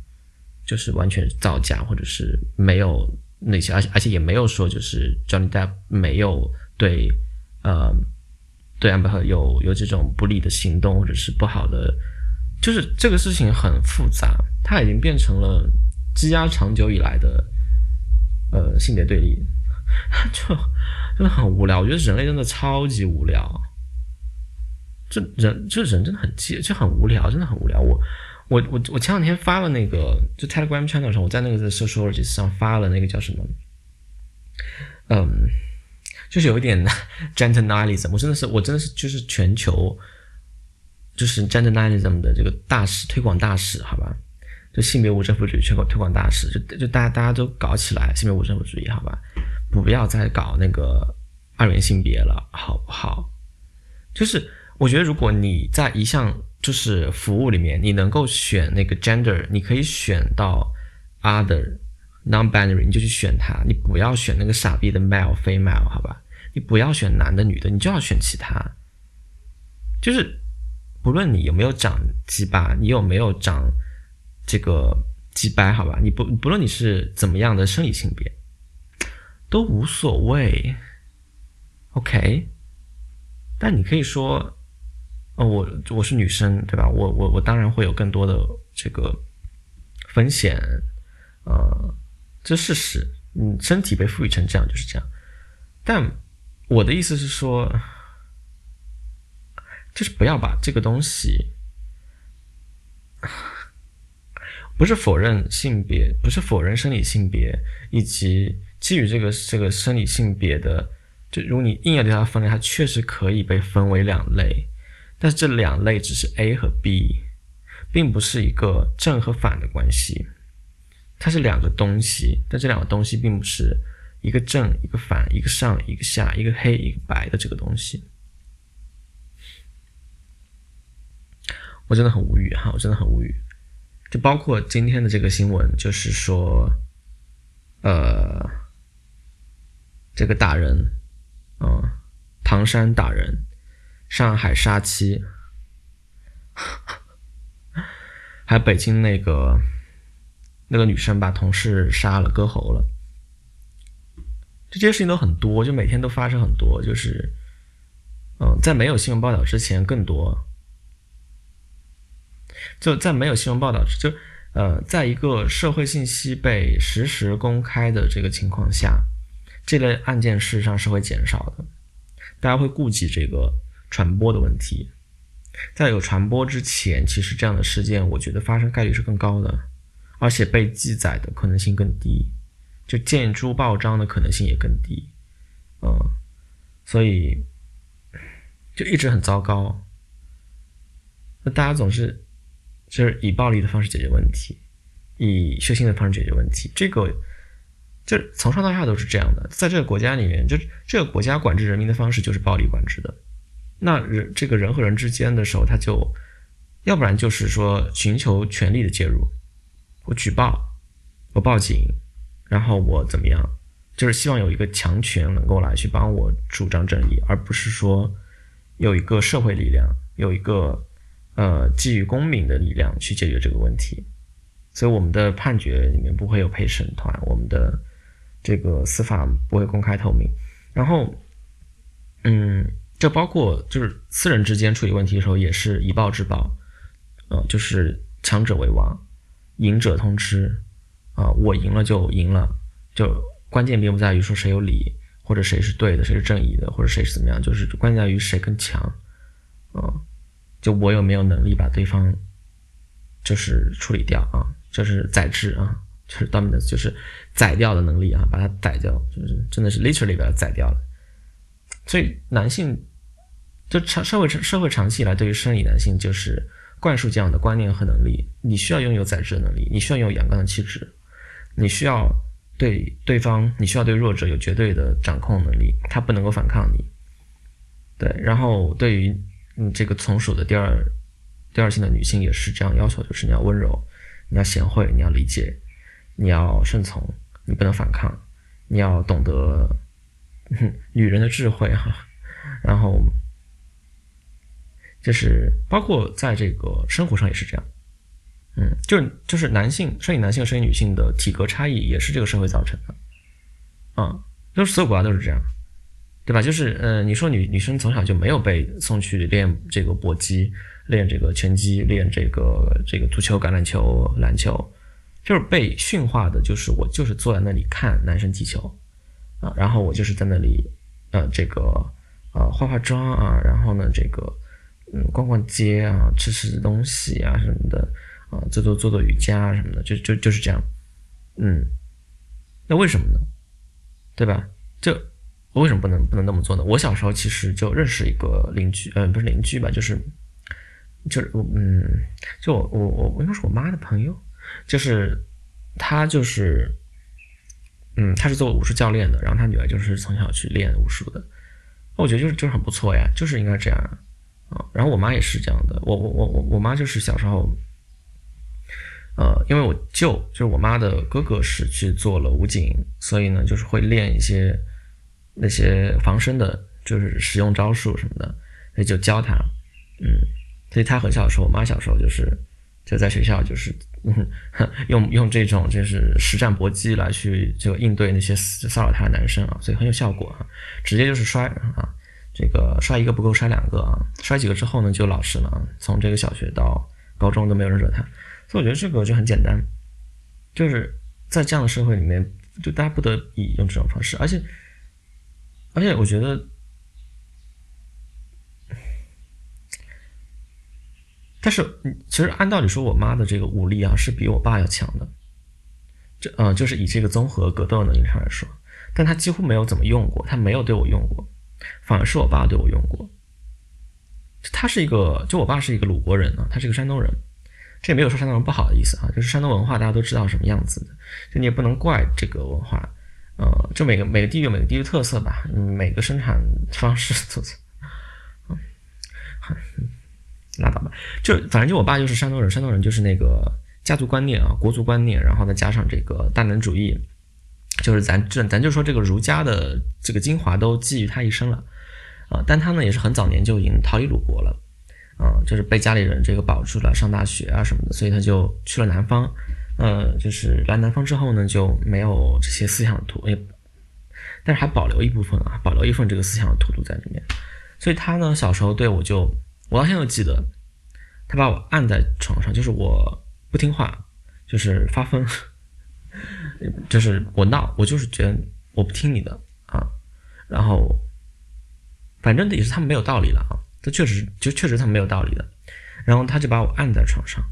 就是完全造假，或者是没有那些，而且而且也没有说就是 Johnny Depp 没有对，呃，对 Amber Heard 有有这种不利的行动，或者是不好的，就是这个事情很复杂，它已经变成了积压长久以来的，呃，性别对立，就。真的很无聊，我觉得人类真的超级无聊。这人这人真的很贱，就很无聊，真的很无聊。我我我我前两天发了那个，就 Telegram channel 上，我在那个 Sociology 上发了那个叫什么，嗯，就是有一点 Gentleism，我真的是我真的是就是全球就是 Gentleism 的这个大使推广大使，好吧？就性别无政府主义全国推广大使，就就大家大家都搞起来性别无政府主义，好吧？不要再搞那个二元性别了，好不好？就是我觉得，如果你在一项就是服务里面，你能够选那个 gender，你可以选到 other non-binary，你就去选它。你不要选那个傻逼的 male female，好吧？你不要选男的女的，你就要选其他。就是不论你有没有长鸡巴，你有没有长这个鸡掰，好吧？你不不论你是怎么样的生理性别。都无所谓，OK，但你可以说，哦，我我是女生，对吧？我我我当然会有更多的这个风险，呃，这事实，嗯，身体被赋予成这样就是这样。但我的意思是说，就是不要把这个东西，不是否认性别，不是否认生理性别，以及。基于这个这个生理性别的，就如果你硬要对它分类，它确实可以被分为两类，但是这两类只是 A 和 B，并不是一个正和反的关系，它是两个东西，但这两个东西并不是一个正一个反，一个上一个下，一个黑一个白的这个东西。我真的很无语哈，我真的很无语，就包括今天的这个新闻，就是说，呃。这个打人，嗯，唐山打人，上海杀妻，还有北京那个那个女生把同事杀了割喉了，这些事情都很多，就每天都发生很多，就是，嗯，在没有新闻报道之前更多，就在没有新闻报道就呃，在一个社会信息被实时公开的这个情况下。这类案件事实上是会减少的，大家会顾及这个传播的问题。在有传播之前，其实这样的事件，我觉得发生概率是更高的，而且被记载的可能性更低，就见诸报章的可能性也更低。嗯，所以就一直很糟糕。那大家总是就是以暴力的方式解决问题，以血腥的方式解决问题，这个。就从上到下都是这样的，在这个国家里面，就这个国家管制人民的方式就是暴力管制的。那人这个人和人之间的时候，他就要不然就是说寻求权力的介入，我举报，我报警，然后我怎么样，就是希望有一个强权能够来去帮我主张正义，而不是说有一个社会力量，有一个呃基于公民的力量去解决这个问题。所以我们的判决里面不会有陪审团，我们的这个司法不会公开透明。然后，嗯，这包括就是私人之间处理问题的时候，也是以暴制暴，呃，就是强者为王，赢者通吃，啊，我赢了就赢了，就关键并不在于说谁有理，或者谁是对的，谁是正义的，或者谁是怎么样，就是关键在于谁更强，啊，就我有没有能力把对方就是处理掉啊，就是宰制啊。就是 dominance，就是宰掉的能力啊，把它宰掉，就是真的是 literally 把它宰掉了。所以男性就长社会社会长期以来对于生理男性就是灌输这样的观念和能力：你需要拥有宰制的能力，你需要拥有阳刚的气质，你需要对对方，你需要对弱者有绝对的掌控能力，他不能够反抗你。对，然后对于你这个从属的第二第二性的女性也是这样要求，就是你要温柔，你要贤惠，你要理解。你要顺从，你不能反抗，你要懂得女人的智慧哈，然后就是包括在这个生活上也是这样，嗯，就是就是男性生理男性生理女性的体格差异也是这个社会造成的，啊，就是所有国家都是这样，对吧？就是呃，你说女女生从小就没有被送去练这个搏击，练这个拳击，练这个这个足球、橄榄球、篮球。就是被驯化的，就是我就是坐在那里看男生踢球，啊，然后我就是在那里，呃，这个，呃，化化妆啊，然后呢，这个，嗯，逛逛街啊，吃吃东西啊什么的，啊，做做做做瑜伽什么的，就就就是这样，嗯，那为什么呢？对吧？就我为什么不能不能那么做呢？我小时候其实就认识一个邻居，嗯，不是邻居吧，就是，就是我，嗯，就我我我应该是我妈的朋友。就是他就是，嗯，他是做武术教练的，然后他女儿就是从小去练武术的，我觉得就是就是很不错呀，就是应该这样。然后我妈也是这样的，我我我我我妈就是小时候，呃，因为我舅就是我妈的哥哥是去做了武警，所以呢就是会练一些那些防身的，就是使用招数什么的，所以就教他，嗯，所以他很小的时候，我妈小时候就是就在学校就是。用用这种就是实战搏击来去就应对那些骚扰他的男生啊，所以很有效果啊，直接就是摔啊，这个摔一个不够摔两个啊，摔几个之后呢就老实了，从这个小学到高中都没有人惹他，所以我觉得这个就很简单，就是在这样的社会里面，就大家不得已用这种方式，而且而且我觉得。但是，其实按道理说，我妈的这个武力啊，是比我爸要强的。这，嗯，就是以这个综合格斗能力上来说，但他几乎没有怎么用过，他没有对我用过，反而是我爸对我用过。他是一个，就我爸是一个鲁国人啊，他是一个山东人。这也没有说山东人不好的意思啊，就是山东文化大家都知道什么样子的，就你也不能怪这个文化，呃，就每个每个地域有每个地域特色吧，每个生产方式特色，嗯，拉倒吧，就反正就我爸就是山东人，山东人就是那个家族观念啊，国族观念，然后再加上这个大男主义，就是咱这咱就说这个儒家的这个精华都寄于他一身了啊。但他呢也是很早年就已经逃离鲁国了啊，就是被家里人这个保住了，上大学啊什么的，所以他就去了南方，呃，就是来南方之后呢就没有这些思想图，也但是还保留一部分啊，保留一份这个思想的图度在里面，所以他呢小时候对我就。我到现在都记得，他把我按在床上，就是我不听话，就是发疯，就是我闹，我就是觉得我不听你的啊，然后反正也是他们没有道理了啊，这确实就确实他们没有道理的，然后他就把我按在床上，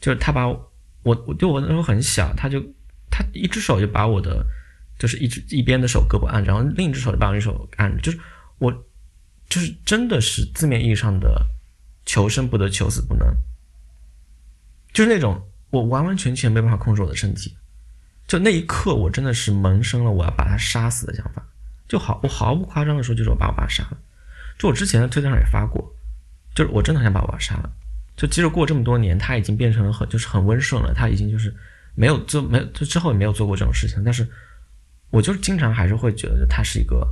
就是他把我我我就我那时候很小，他就他一只手就把我的就是一只一边的手胳膊按，然后另一只手就把我一手按，就是我。就是真的是字面意义上的求生不得，求死不能，就是那种我完完全全没办法控制我的身体，就那一刻我真的是萌生了我要把他杀死的想法，就好我毫不夸张的说，就是我把我爸杀了。就我之前在推特上也发过，就是我真的很想把我爸杀了。就即使过这么多年，他已经变成了很就是很温顺了，他已经就是没有就没有就之后也没有做过这种事情，但是我就是经常还是会觉得他是一个。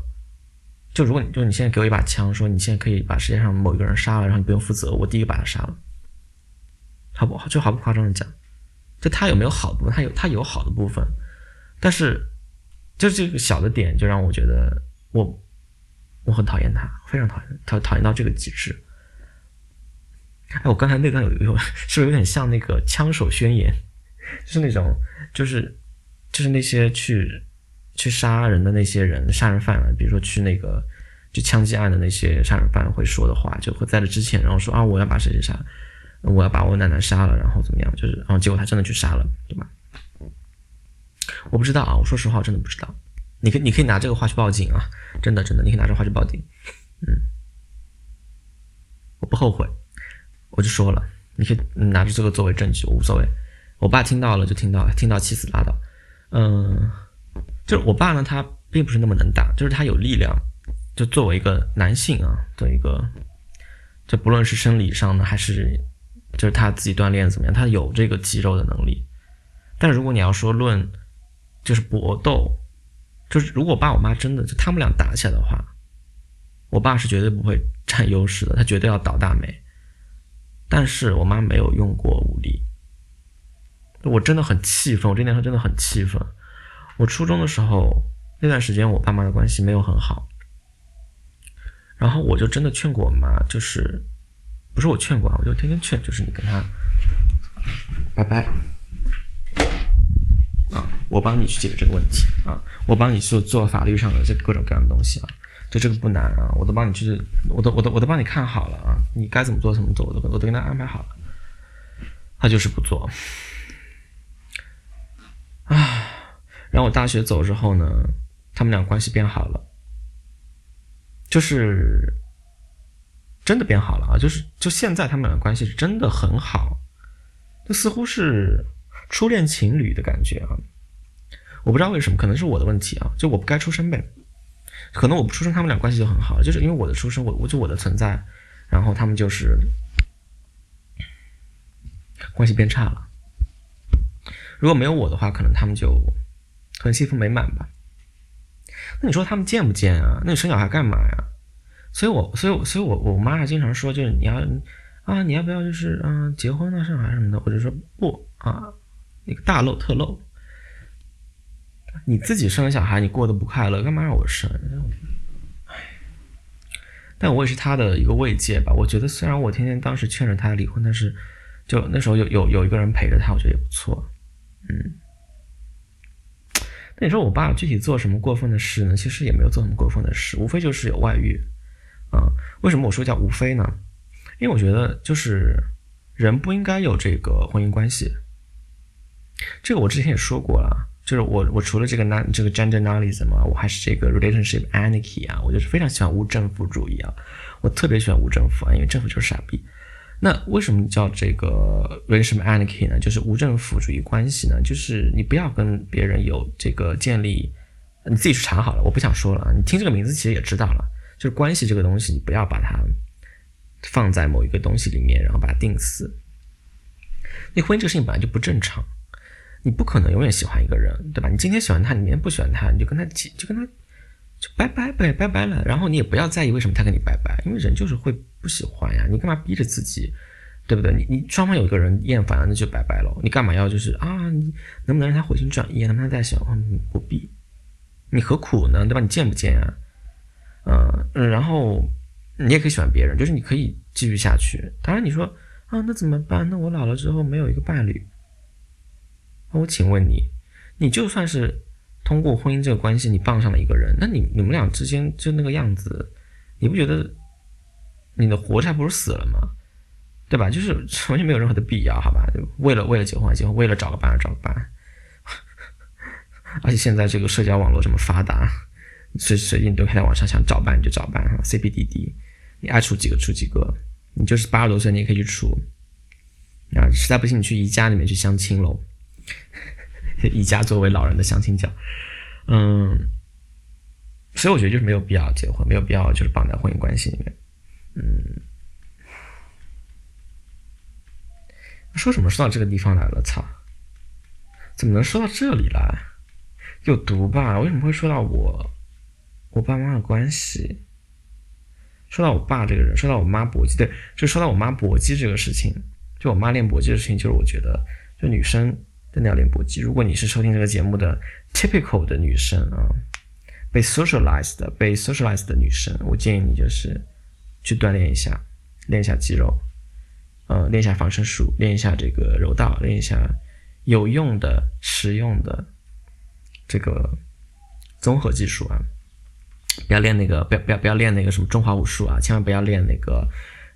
就如果你就你现在给我一把枪，说你现在可以把世界上某一个人杀了，然后你不用负责，我第一个把他杀了，好不？就毫不夸张的讲，就他有没有好的部分？他有他有好的部分，但是就这个小的点就让我觉得我我很讨厌他，非常讨厌，讨讨厌到这个极致。哎，我刚才那段有有 是不是有点像那个枪手宣言？就是那种就是就是那些去去杀人的那些人杀人犯啊，比如说去那个就枪击案的那些杀人犯会说的话，就会在这之前然后说啊我要把谁谁杀。我要把我奶奶杀了，然后怎么样？就是，然后结果他真的去杀了，对吧？我不知道啊，我说实话，我真的不知道。你可以你可以拿这个话去报警啊，真的真的，你可以拿这个话去报警。嗯，我不后悔，我就说了，你可以拿着这个作为证据，我无所谓。我爸听到了就听到，听到气死拉倒。嗯，就是我爸呢，他并不是那么能打，就是他有力量，就作为一个男性啊的一个，就不论是生理上的还是。就是他自己锻炼怎么样？他有这个肌肉的能力，但如果你要说论，就是搏斗，就是如果我爸我妈真的就他们俩打起来的话，我爸是绝对不会占优势的，他绝对要倒大霉。但是我妈没有用过武力，我真的很气愤，我这点时候真的很气愤。我初中的时候那段时间，我爸妈的关系没有很好，然后我就真的劝过我妈，就是。不是我劝过啊，我就天天劝，就是你跟他拜拜。啊，我帮你去解决这个问题啊，我帮你去做法律上的这各种各样的东西啊，就这个不难啊，我都帮你去，我都我都我都帮你看好了啊，你该怎么做怎么做，我都我都给他安排好了，他就是不做，啊，然后我大学走之后呢，他们俩关系变好了，就是。真的变好了啊！就是就现在他们俩的关系是真的很好，就似乎是初恋情侣的感觉啊！我不知道为什么，可能是我的问题啊，就我不该出生呗。可能我不出生，他们俩关系就很好，就是因为我的出生，我我就我的存在，然后他们就是关系变差了。如果没有我的话，可能他们就很幸福美满吧。那你说他们贱不贱啊？那你生小孩干嘛呀？所以，我，所以，我所以我，我妈还经常说，就是你要啊，你要不要就是嗯结婚啊、生孩什么的？我就说不啊，那个大漏特漏，你自己生小孩，你过得不快乐，干嘛让我生？唉，但我也是他的一个慰藉吧。我觉得虽然我天天当时劝着他离婚，但是就那时候有有有一个人陪着他，我觉得也不错。嗯，那你说我爸具体做什么过分的事呢？其实也没有做什么过分的事，无非就是有外遇。为什么我说叫无非呢？因为我觉得就是人不应该有这个婚姻关系。这个我之前也说过了，就是我我除了这个男这个 gender n a l i s m 啊，我还是这个 relationship anarchy 啊，我就是非常喜欢无政府主义啊，我特别喜欢无政府啊，因为政府就是傻逼。那为什么叫这个 relationship anarchy 呢？就是无政府主义关系呢？就是你不要跟别人有这个建立，你自己去查好了，我不想说了，你听这个名字其实也知道了。就是关系这个东西，你不要把它放在某一个东西里面，然后把它定死。那婚姻这个事情本来就不正常，你不可能永远喜欢一个人，对吧？你今天喜欢他，你明天不喜欢他，你就跟他就就跟他就拜拜呗，拜拜了。然后你也不要在意为什么他跟你拜拜，因为人就是会不喜欢呀。你干嘛逼着自己，对不对？你你双方有一个人厌烦了，那就拜拜喽。你干嘛要就是啊？你能不能让他回心转意？能不能再喜欢？不必，你何苦呢？对吧？你贱不贱啊？嗯，然后你也可以喜欢别人，就是你可以继续下去。当然你说啊，那怎么办？那我老了之后没有一个伴侣，那我请问你，你就算是通过婚姻这个关系你傍上了一个人，那你你们俩之间就那个样子，你不觉得你的活着还不如死了吗？对吧？就是 完全没有任何的必要，好吧？为了为了结婚结婚，为了找个伴而找个伴，而且现在这个社交网络这么发达。随时随地你都可以在网上想找伴就找伴哈，CPDD，你爱处几个处几个，你就是八十多岁你也可以去处，啊，实在不行你去宜家里面去相亲喽，宜家作为老人的相亲角，嗯，所以我觉得就是没有必要结婚，没有必要就是绑在婚姻关系里面，嗯，说什么说到这个地方来了，操，怎么能说到这里来？有毒吧？为什么会说到我？我爸妈的关系，说到我爸这个人，说到我妈搏击，对，就说到我妈搏击这个事情，就我妈练搏击的事情，就是我觉得就女生真的要练搏击。如果你是收听这个节目的 typical 的女生啊，被 socialized 的被 socialized 的女生，我建议你就是去锻炼一下，练一下肌肉，呃，练一下防身术，练一下这个柔道，练一下有用的、实用的这个综合技术啊。不要练那个，不要不要不要练那个什么中华武术啊！千万不要练那个，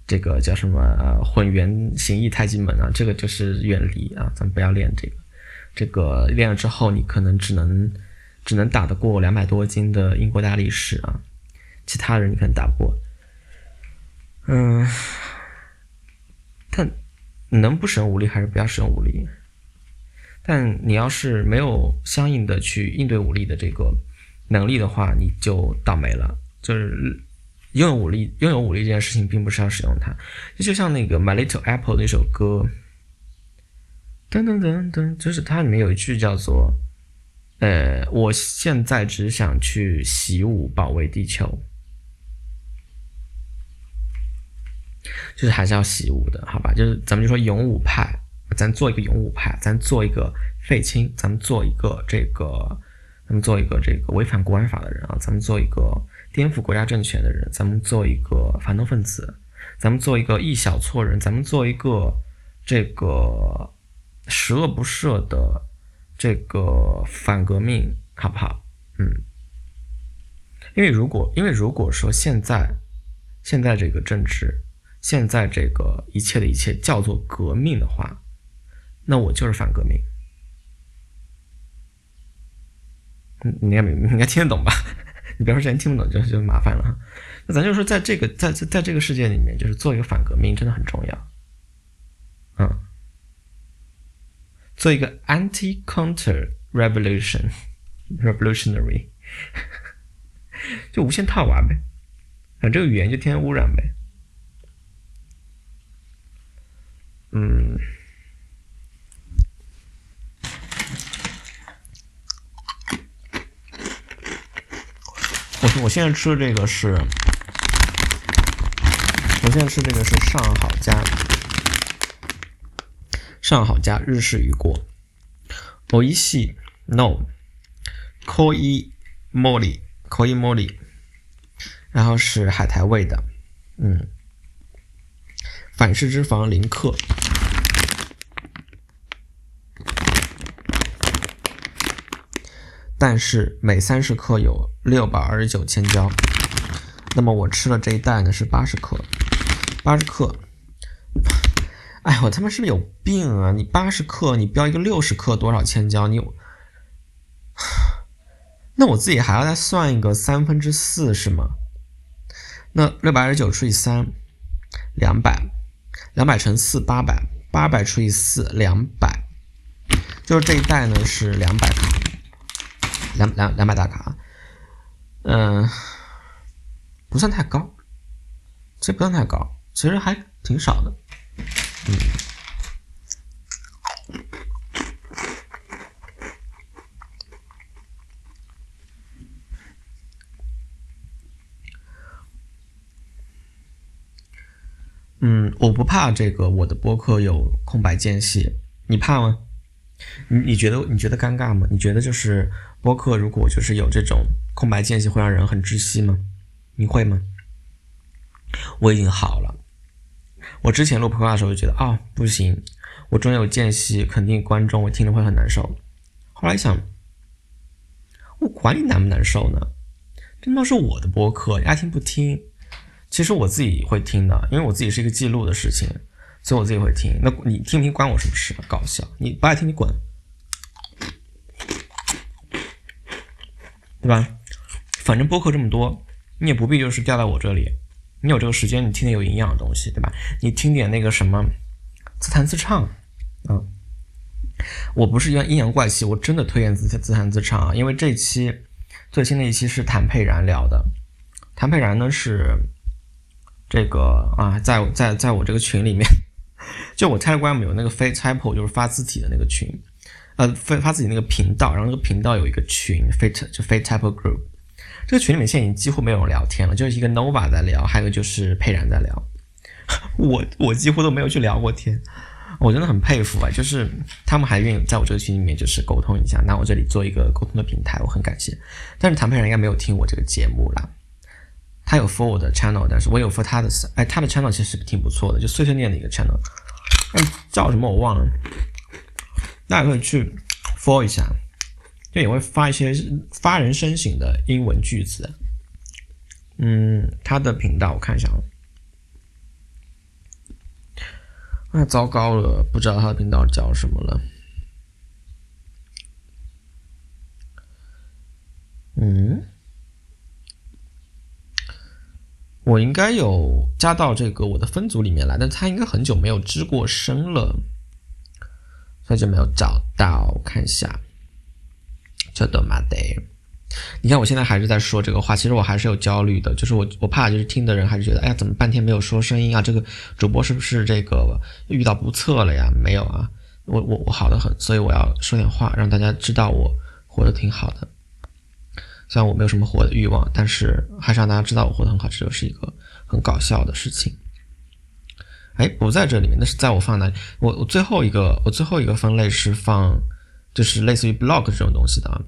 这个叫什么呃混元形意太极门啊！这个就是远离啊，咱们不要练这个。这个练了之后，你可能只能只能打得过两百多斤的英国大力士啊，其他人你可能打不过。嗯，但能不使用武力还是不要使用武力。但你要是没有相应的去应对武力的这个。能力的话，你就倒霉了。就是拥有武力，拥有武力这件事情，并不是要使用它。就像那个《My Little Apple》那首歌，噔噔噔噔，就是它里面有一句叫做：“呃，我现在只想去习武，保卫地球。”就是还是要习武的，好吧？就是咱们就说勇武派，咱做一个勇武派，咱做一个废青，咱们做一个这个。咱们做一个这个违反国安法的人啊，咱们做一个颠覆国家政权的人，咱们做一个反动分子，咱们做一个一小撮人，咱们做一个这个十恶不赦的这个反革命，好不好？嗯，因为如果因为如果说现在现在这个政治，现在这个一切的一切叫做革命的话，那我就是反革命。你应该应该听得懂吧？你别说之前听不懂就就麻烦了。那咱就说，在这个在在在这个世界里面，就是做一个反革命真的很重要。嗯，做一个 anti counter revolution revolutionary，就无限套娃呗。反正，这个语言就天天污染呗。嗯。我我现在吃的这个是，我现在吃这个是上好佳，上好佳日式鱼锅，我一系 no，koi mori，koi mori，然后是海苔味的，嗯，反式脂肪零克。但是每三十克有六百二十九千焦，那么我吃了这一袋呢是八十克，八十克，哎，我他妈是不是有病啊？你八十克，你标一个六十克多少千焦？你，那我自己还要再算一个三分之四是吗？那六百二十九除以三，两百，两百乘四八百，八百除以四两百，就是这一袋呢是两百。两两两百大卡，嗯，不算太高，其实不算太高，其实还挺少的，嗯，嗯，我不怕这个，我的播客有空白间隙，你怕吗？你你觉得你觉得尴尬吗？你觉得就是播客如果就是有这种空白间隙会让人很窒息吗？你会吗？我已经好了。我之前录播客的时候就觉得啊不行，我中间有间隙，肯定观众我听着会很难受。后来一想，我管你难不难受呢？这都是我的播客，爱听不听。其实我自己会听的，因为我自己是一个记录的事情。所以我自己会听，那你听不听关我什么事？搞笑，你不爱听你滚，对吧？反正播客这么多，你也不必就是掉在我这里。你有这个时间，你听点有营养的东西，对吧？你听点那个什么自弹自唱，嗯，我不是阴阳怪气，我真的推荐自自弹自唱啊，因为这期最新的一期是谭佩然聊的，谭佩然呢是这个啊，在在在我这个群里面。就我 Telegram 有那个 Face Type，就是发字体的那个群，呃，发发自己那个频道，然后那个频道有一个群，Fate 就 Fate Type Group，这个群里面现在已经几乎没有人聊天了，就是一个 Nova 在聊，还有就是佩然在聊，我我几乎都没有去聊过天，我真的很佩服啊，就是他们还愿意在我这个群里面就是沟通一下，拿我这里做一个沟通的平台，我很感谢。但是谈判人应该没有听我这个节目啦，他有 for 我的 channel，但是我有 for 他的，哎，他的 channel 其实挺不错的，就碎碎念的一个 channel，叫什么我忘了，大家可以去 for 一下，就也会发一些发人深省的英文句子。嗯，他的频道我看一下啊。那糟糕了，不知道他的频道叫什么了。嗯，我应该有加到这个我的分组里面来，但他应该很久没有吱过声了，所以就没有找到。看一下，这都妈的。你看，我现在还是在说这个话，其实我还是有焦虑的，就是我我怕就是听的人还是觉得，哎呀，怎么半天没有说声音啊？这个主播是不是这个遇到不测了呀？没有啊，我我我好的很，所以我要说点话，让大家知道我活得挺好的。虽然我没有什么活的欲望，但是还是让大家知道我活得很好，这就是一个很搞笑的事情。哎，不在这里面，那是在我放哪里？我我最后一个我最后一个分类是放，就是类似于 blog 这种东西的啊。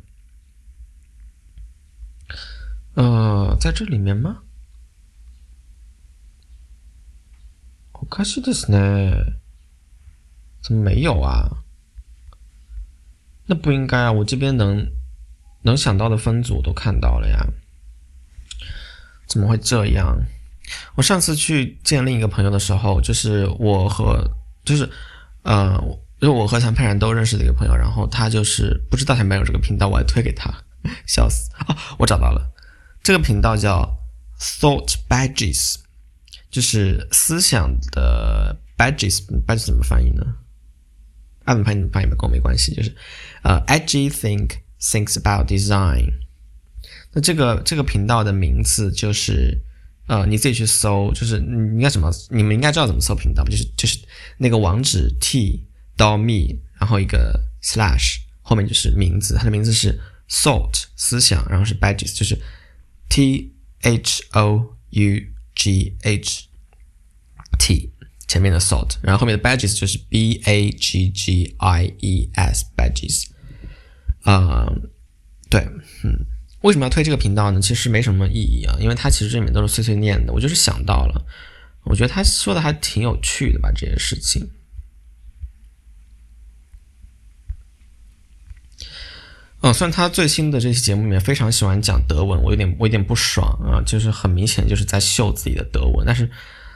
呃，在这里面吗？我开始的是呢，怎么没有啊？那不应该啊！我这边能能想到的分组都看到了呀，怎么会这样？我上次去见另一个朋友的时候，就是我和就是呃，就是我和谭佩然都认识的一个朋友，然后他就是不知道他没有这个频道，我还推给他，笑死啊！我找到了。这个频道叫 Thought Badges，就是思想的 Badges，Badges 怎么翻译呢？按怎么翻译怎么翻译吧，跟我没关系。就是呃，Edgy Think Thinks About Design。那这个这个频道的名字就是呃，你自己去搜，就是你应该怎么，你们应该知道怎么搜频道，就是就是那个网址 t do me，然后一个 slash 后面就是名字，它的名字是 Thought 思想，然后是 Badges，就是。T H O U G H T 前面的 salt，然后后面的 badges 就是 B A G G I E S badges。啊，对，嗯，为什么要推这个频道呢？其实没什么意义啊，因为它其实这里面都是碎碎念的，我就是想到了，我觉得他说的还挺有趣的吧，这些事情。嗯，虽然他最新的这期节目里面非常喜欢讲德文，我有点我有点不爽啊，就是很明显就是在秀自己的德文，但是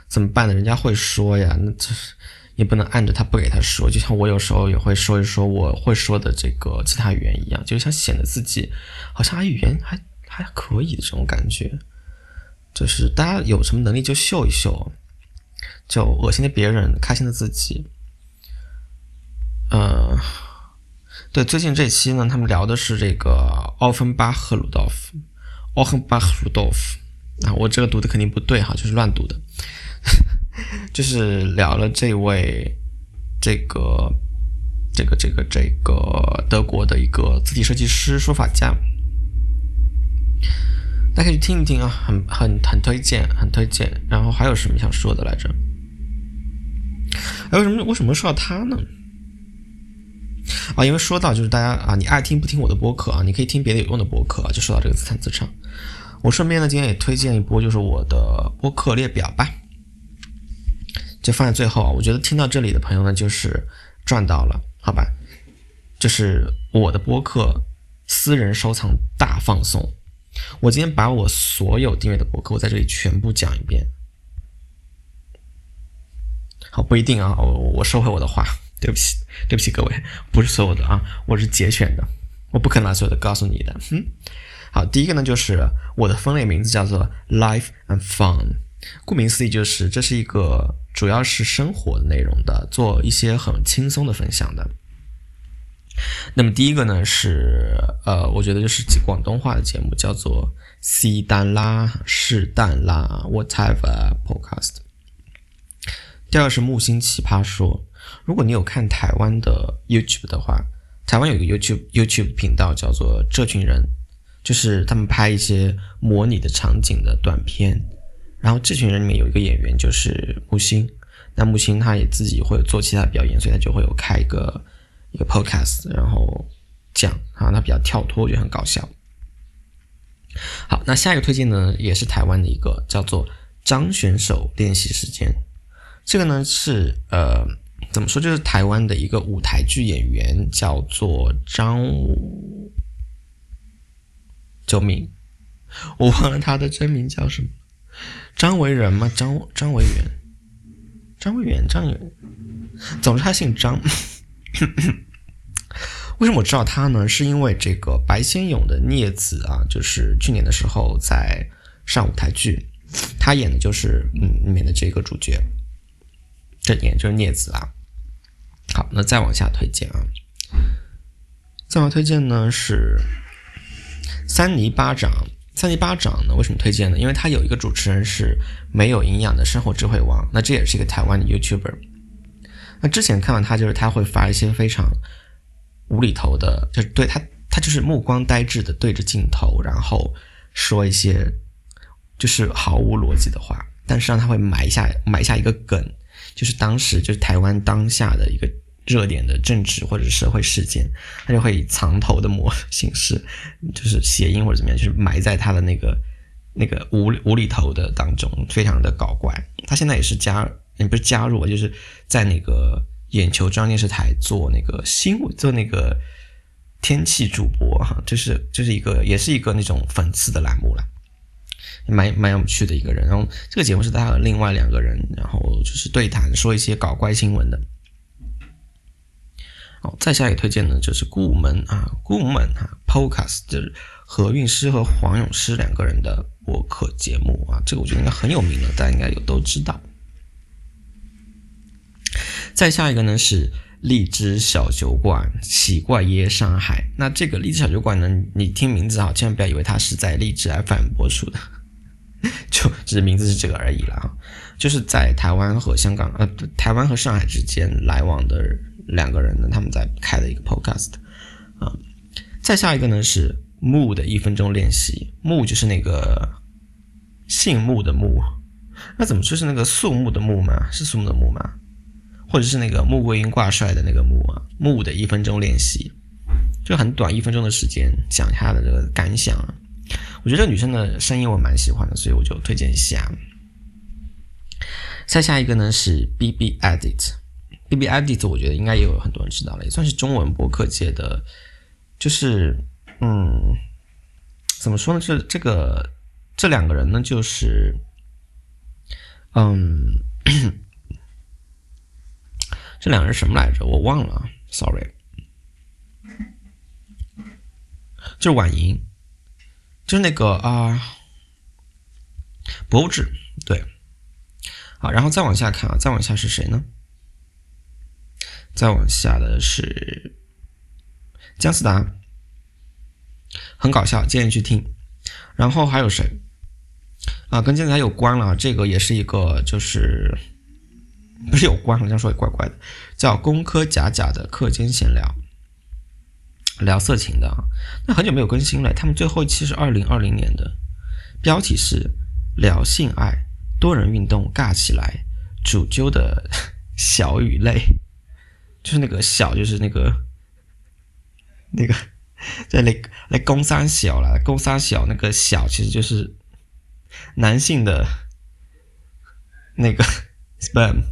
怎么办呢？人家会说呀，那这是也不能按着他不给他说，就像我有时候也会说一说我会说的这个其他语言一样，就想显得自己好像还语言还还可以的这种感觉，就是大家有什么能力就秀一秀，就恶心的别人，开心的自己，嗯。对，最近这期呢，他们聊的是这个奥芬巴赫鲁道夫，奥芬巴赫鲁道夫。啊，我这个读的肯定不对哈，就是乱读的，就是聊了这位这个这个这个这个德国的一个字体设计师书法家，大家可以去听一听啊，很很很推荐，很推荐。然后还有什么想说的来着？哎，为什么为什么说到他呢？啊，因为说到就是大家啊，你爱听不听我的播客啊？你可以听别的有用的播客。啊就说到这个自弹自唱，我顺便呢今天也推荐一波，就是我的播客列表吧，就放在最后啊。我觉得听到这里的朋友呢，就是赚到了，好吧？就是我的播客私人收藏大放送，我今天把我所有订阅的播客，我在这里全部讲一遍。好，不一定啊，我我收回我的话。对不起，对不起各位，不是所有的啊，我是节选的，我不可能把所有的告诉你的。嗯，好，第一个呢就是我的分类名字叫做 Life and Fun，顾名思义就是这是一个主要是生活内容的，做一些很轻松的分享的。那么第一个呢是呃，我觉得就是广东话的节目，叫做西单啦，是但啦，Whatever Podcast。第二是木星奇葩说。如果你有看台湾的 YouTube 的话，台湾有一个 YouTube YouTube 频道叫做“这群人”，就是他们拍一些模拟的场景的短片。然后这群人里面有一个演员就是木星，那木星他也自己会做其他表演，所以他就会有开一个一个 podcast，然后讲啊，他比较跳脱，我觉得很搞笑。好，那下一个推荐呢，也是台湾的一个叫做张选手练习时间。这个呢是呃怎么说，就是台湾的一个舞台剧演员，叫做张救命，我忘了他的真名叫什么，张维仁吗？张张维元，张维元，张元，总之他姓张。为什么我知道他呢？是因为这个白先勇的孽子啊，就是去年的时候在上舞台剧，他演的就是嗯里面的这个主角，这演就是孽子啊。好，那再往下推荐啊，再往下推荐呢是三尼巴掌。三尼巴掌呢为什么推荐呢？因为他有一个主持人是没有营养的生活智慧王，那这也是一个台湾的 YouTuber。那之前看到他就是他会发一些非常。无厘头的，就是对他，他就是目光呆滞的对着镜头，然后说一些就是毫无逻辑的话，但是让他会埋下埋下一个梗，就是当时就是台湾当下的一个热点的政治或者社会事件，他就会以藏头的模 形式，就是谐音或者怎么样，就是埋在他的那个那个无无厘头的当中，非常的搞怪。他现在也是加，也不是加入，就是在那个。眼球中央电视台做那个新闻，做那个天气主播哈，就是就是一个也是一个那种讽刺的栏目了，蛮蛮有趣的一个人。然后这个节目是他和另外两个人，然后就是对谈说一些搞怪新闻的。好，再下一个推荐呢，就是顾门啊，顾门啊，Podcast 就是何韵诗和黄永诗两个人的播客节目啊，这个我觉得应该很有名了，大家应该有都知道。再下一个呢是荔枝小酒馆，奇怪耶上海。那这个荔枝小酒馆呢，你听名字啊，千万不要以为它是在荔枝 FM 播出的，就只是名字是这个而已了哈。就是在台湾和香港呃，台湾和上海之间来往的两个人呢，他们在开的一个 Podcast 啊。再下一个呢是木的一分钟练习，木就是那个姓木的木，那怎么就是那个肃穆的穆吗？是肃穆的穆吗？或者是那个穆桂英挂帅的那个穆啊，穆的一分钟练习，就很短一分钟的时间讲他的这个感想啊。我觉得这个女生的声音我蛮喜欢的，所以我就推荐一下。再下一个呢是 B B Edit B B Edit，我觉得应该也有很多人知道了，也算是中文博客界的，就是嗯，怎么说呢？这这个这两个人呢，就是嗯。这两个人什么来着？我忘了，sorry。就是婉莹，就是那个啊，博物志，对。好，然后再往下看啊，再往下是谁呢？再往下的是姜思达，很搞笑，建议去听。然后还有谁？啊，跟姜思达有关了，这个也是一个就是。不是有关，好像说也怪怪的，叫“工科假假的课间闲聊”，聊色情的啊。那很久没有更新了，他们最后一期是二零二零年的，标题是“聊性爱多人运动尬起来”，主揪的 小与泪，就是那个小，就是那个那个 在那那攻三小了，攻三小那个小其实就是男性的那个。sperm，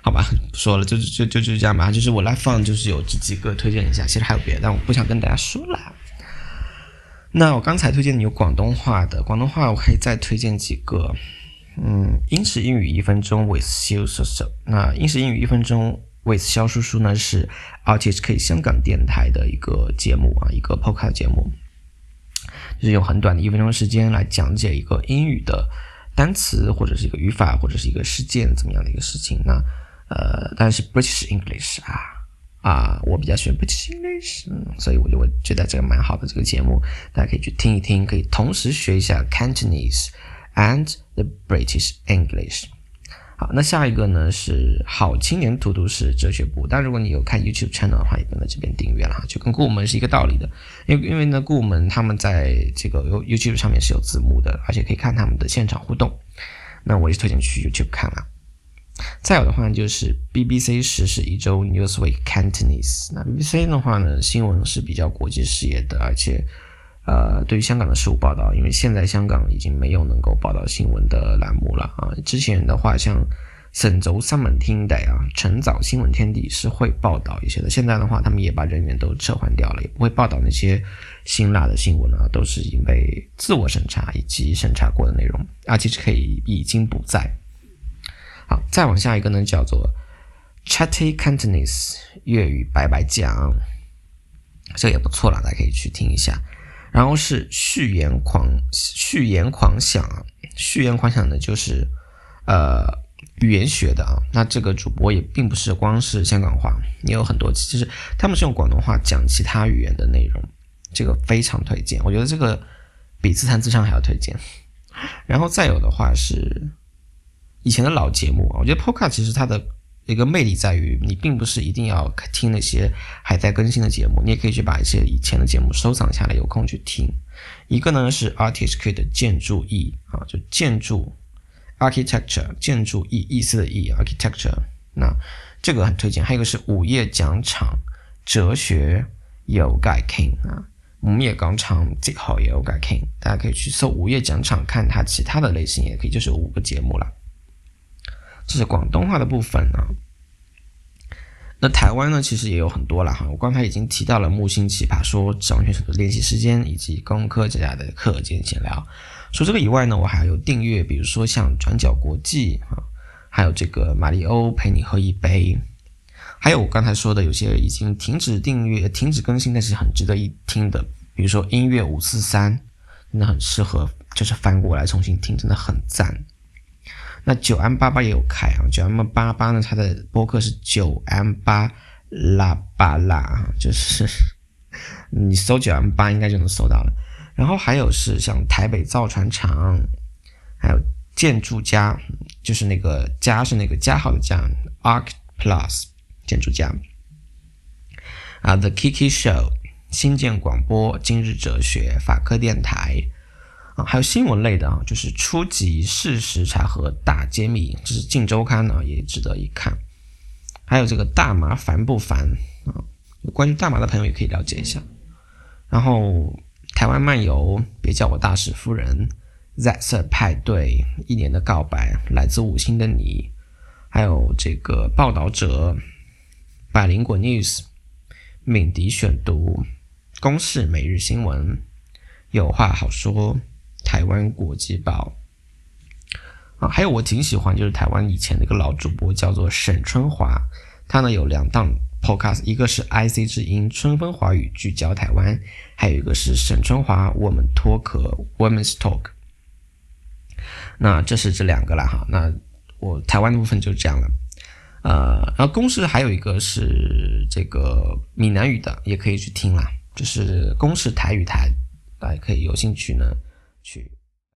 好吧，不说了，就就就就这样吧。就是我来放，就是有这几个推荐一下。其实还有别的，但我不想跟大家说了。那我刚才推荐的有广东话的，广东话我可以再推荐几个。嗯，英式英语一分钟 with you so so。那英式英语一分钟 with 肖叔叔呢是 RTHK 香港电台的一个节目啊，一个 podcast 节目，就是用很短的一分钟时间来讲解一个英语的。单词或者是一个语法或者是一个事件怎么样的一个事情？那呃，当然是 British English 啊啊，我比较喜欢 British English，嗯，所以我就我觉得这个蛮好的这个节目，大家可以去听一听，可以同时学一下 Cantonese and the British English。好，那下一个呢是好青年图图是哲学部。但如果你有看 YouTube channel 的话，也不能这边订阅了，就跟顾门是一个道理的。因为因为呢，顾门他们在这个 YouTube 上面是有字幕的，而且可以看他们的现场互动。那我就推荐去 YouTube 看了。再有的话就是 BBC 时事一周 Newsweek Cantonese。那 BBC 的话呢，新闻是比较国际视野的，而且呃，对于香港的事务报道，因为现在香港已经没有能够报道新闻的栏目了啊。之前的话，像省轴三门听的啊，晨早新闻天地是会报道一些的。现在的话，他们也把人员都撤换掉了，也不会报道那些辛辣的新闻啊，都是已经被自我审查以及审查过的内容啊，其实可以已经不在。好，再往下一个呢，叫做 Chatty Cantonese 粤语白白讲，这也不错了，大家可以去听一下。然后是序言狂序言狂想啊，序言狂想呢就是呃语言学的啊。那这个主播也并不是光是香港话，也有很多，其实他们是用广东话讲其他语言的内容，这个非常推荐。我觉得这个比自弹自唱还要推荐。然后再有的话是以前的老节目啊，我觉得 POCA 其实它的。一个魅力在于，你并不是一定要听那些还在更新的节目，你也可以去把一些以前的节目收藏下来，有空去听。一个呢是 artist k 的建筑意啊，就建筑 architecture 建筑意意思的意 architecture，那这个很推荐。还有一个是午夜讲场哲学有改 king 啊，午夜广场最好也有改 king，大家可以去搜午夜讲场看它其他的类型，也可以就是五个节目了。这是广东话的部分啊。那台湾呢，其实也有很多了哈。我刚才已经提到了木星奇葩说、指望选手的练习时间以及工科家家的课间闲聊。除这个以外呢，我还有订阅，比如说像转角国际啊，还有这个马里欧陪你喝一杯，还有我刚才说的有些已经停止订阅、停止更新，但是很值得一听的，比如说音乐五四三，真的很适合，就是翻过来重新听，真的很赞。那九 M 八八也有开啊，九 M 八八呢，它的播客是九 M 八拉巴拉，就是 你搜九 M 八应该就能搜到了。然后还有是像台北造船厂，还有建筑家，就是那个家是那个加号的家，Arc Plus 建筑家啊，The Kiki Show 新建广播，今日哲学，法科电台。啊，还有新闻类的啊，就是初级事实查核大揭秘，这是《镜周刊》呢，也值得一看。还有这个大麻烦不烦啊？有关于大麻的朋友也可以了解一下。然后台湾漫游，别叫我大使夫人，Z 色派对，一年的告白，来自五星的你，还有这个报道者，百灵果 News，敏迪选读，公视每日新闻，有话好说。台湾国际报啊，还有我挺喜欢，就是台湾以前的一个老主播叫做沈春华，他呢有两档 podcast，一个是 IC 之音春风华语聚焦台湾，还有一个是沈春华我们脱壳 Women's Talk。那这是这两个了哈，那我台湾的部分就这样了，呃，然后公式还有一个是这个闽南语的，也可以去听啦，就是公视台语台，大家可以有兴趣呢。去。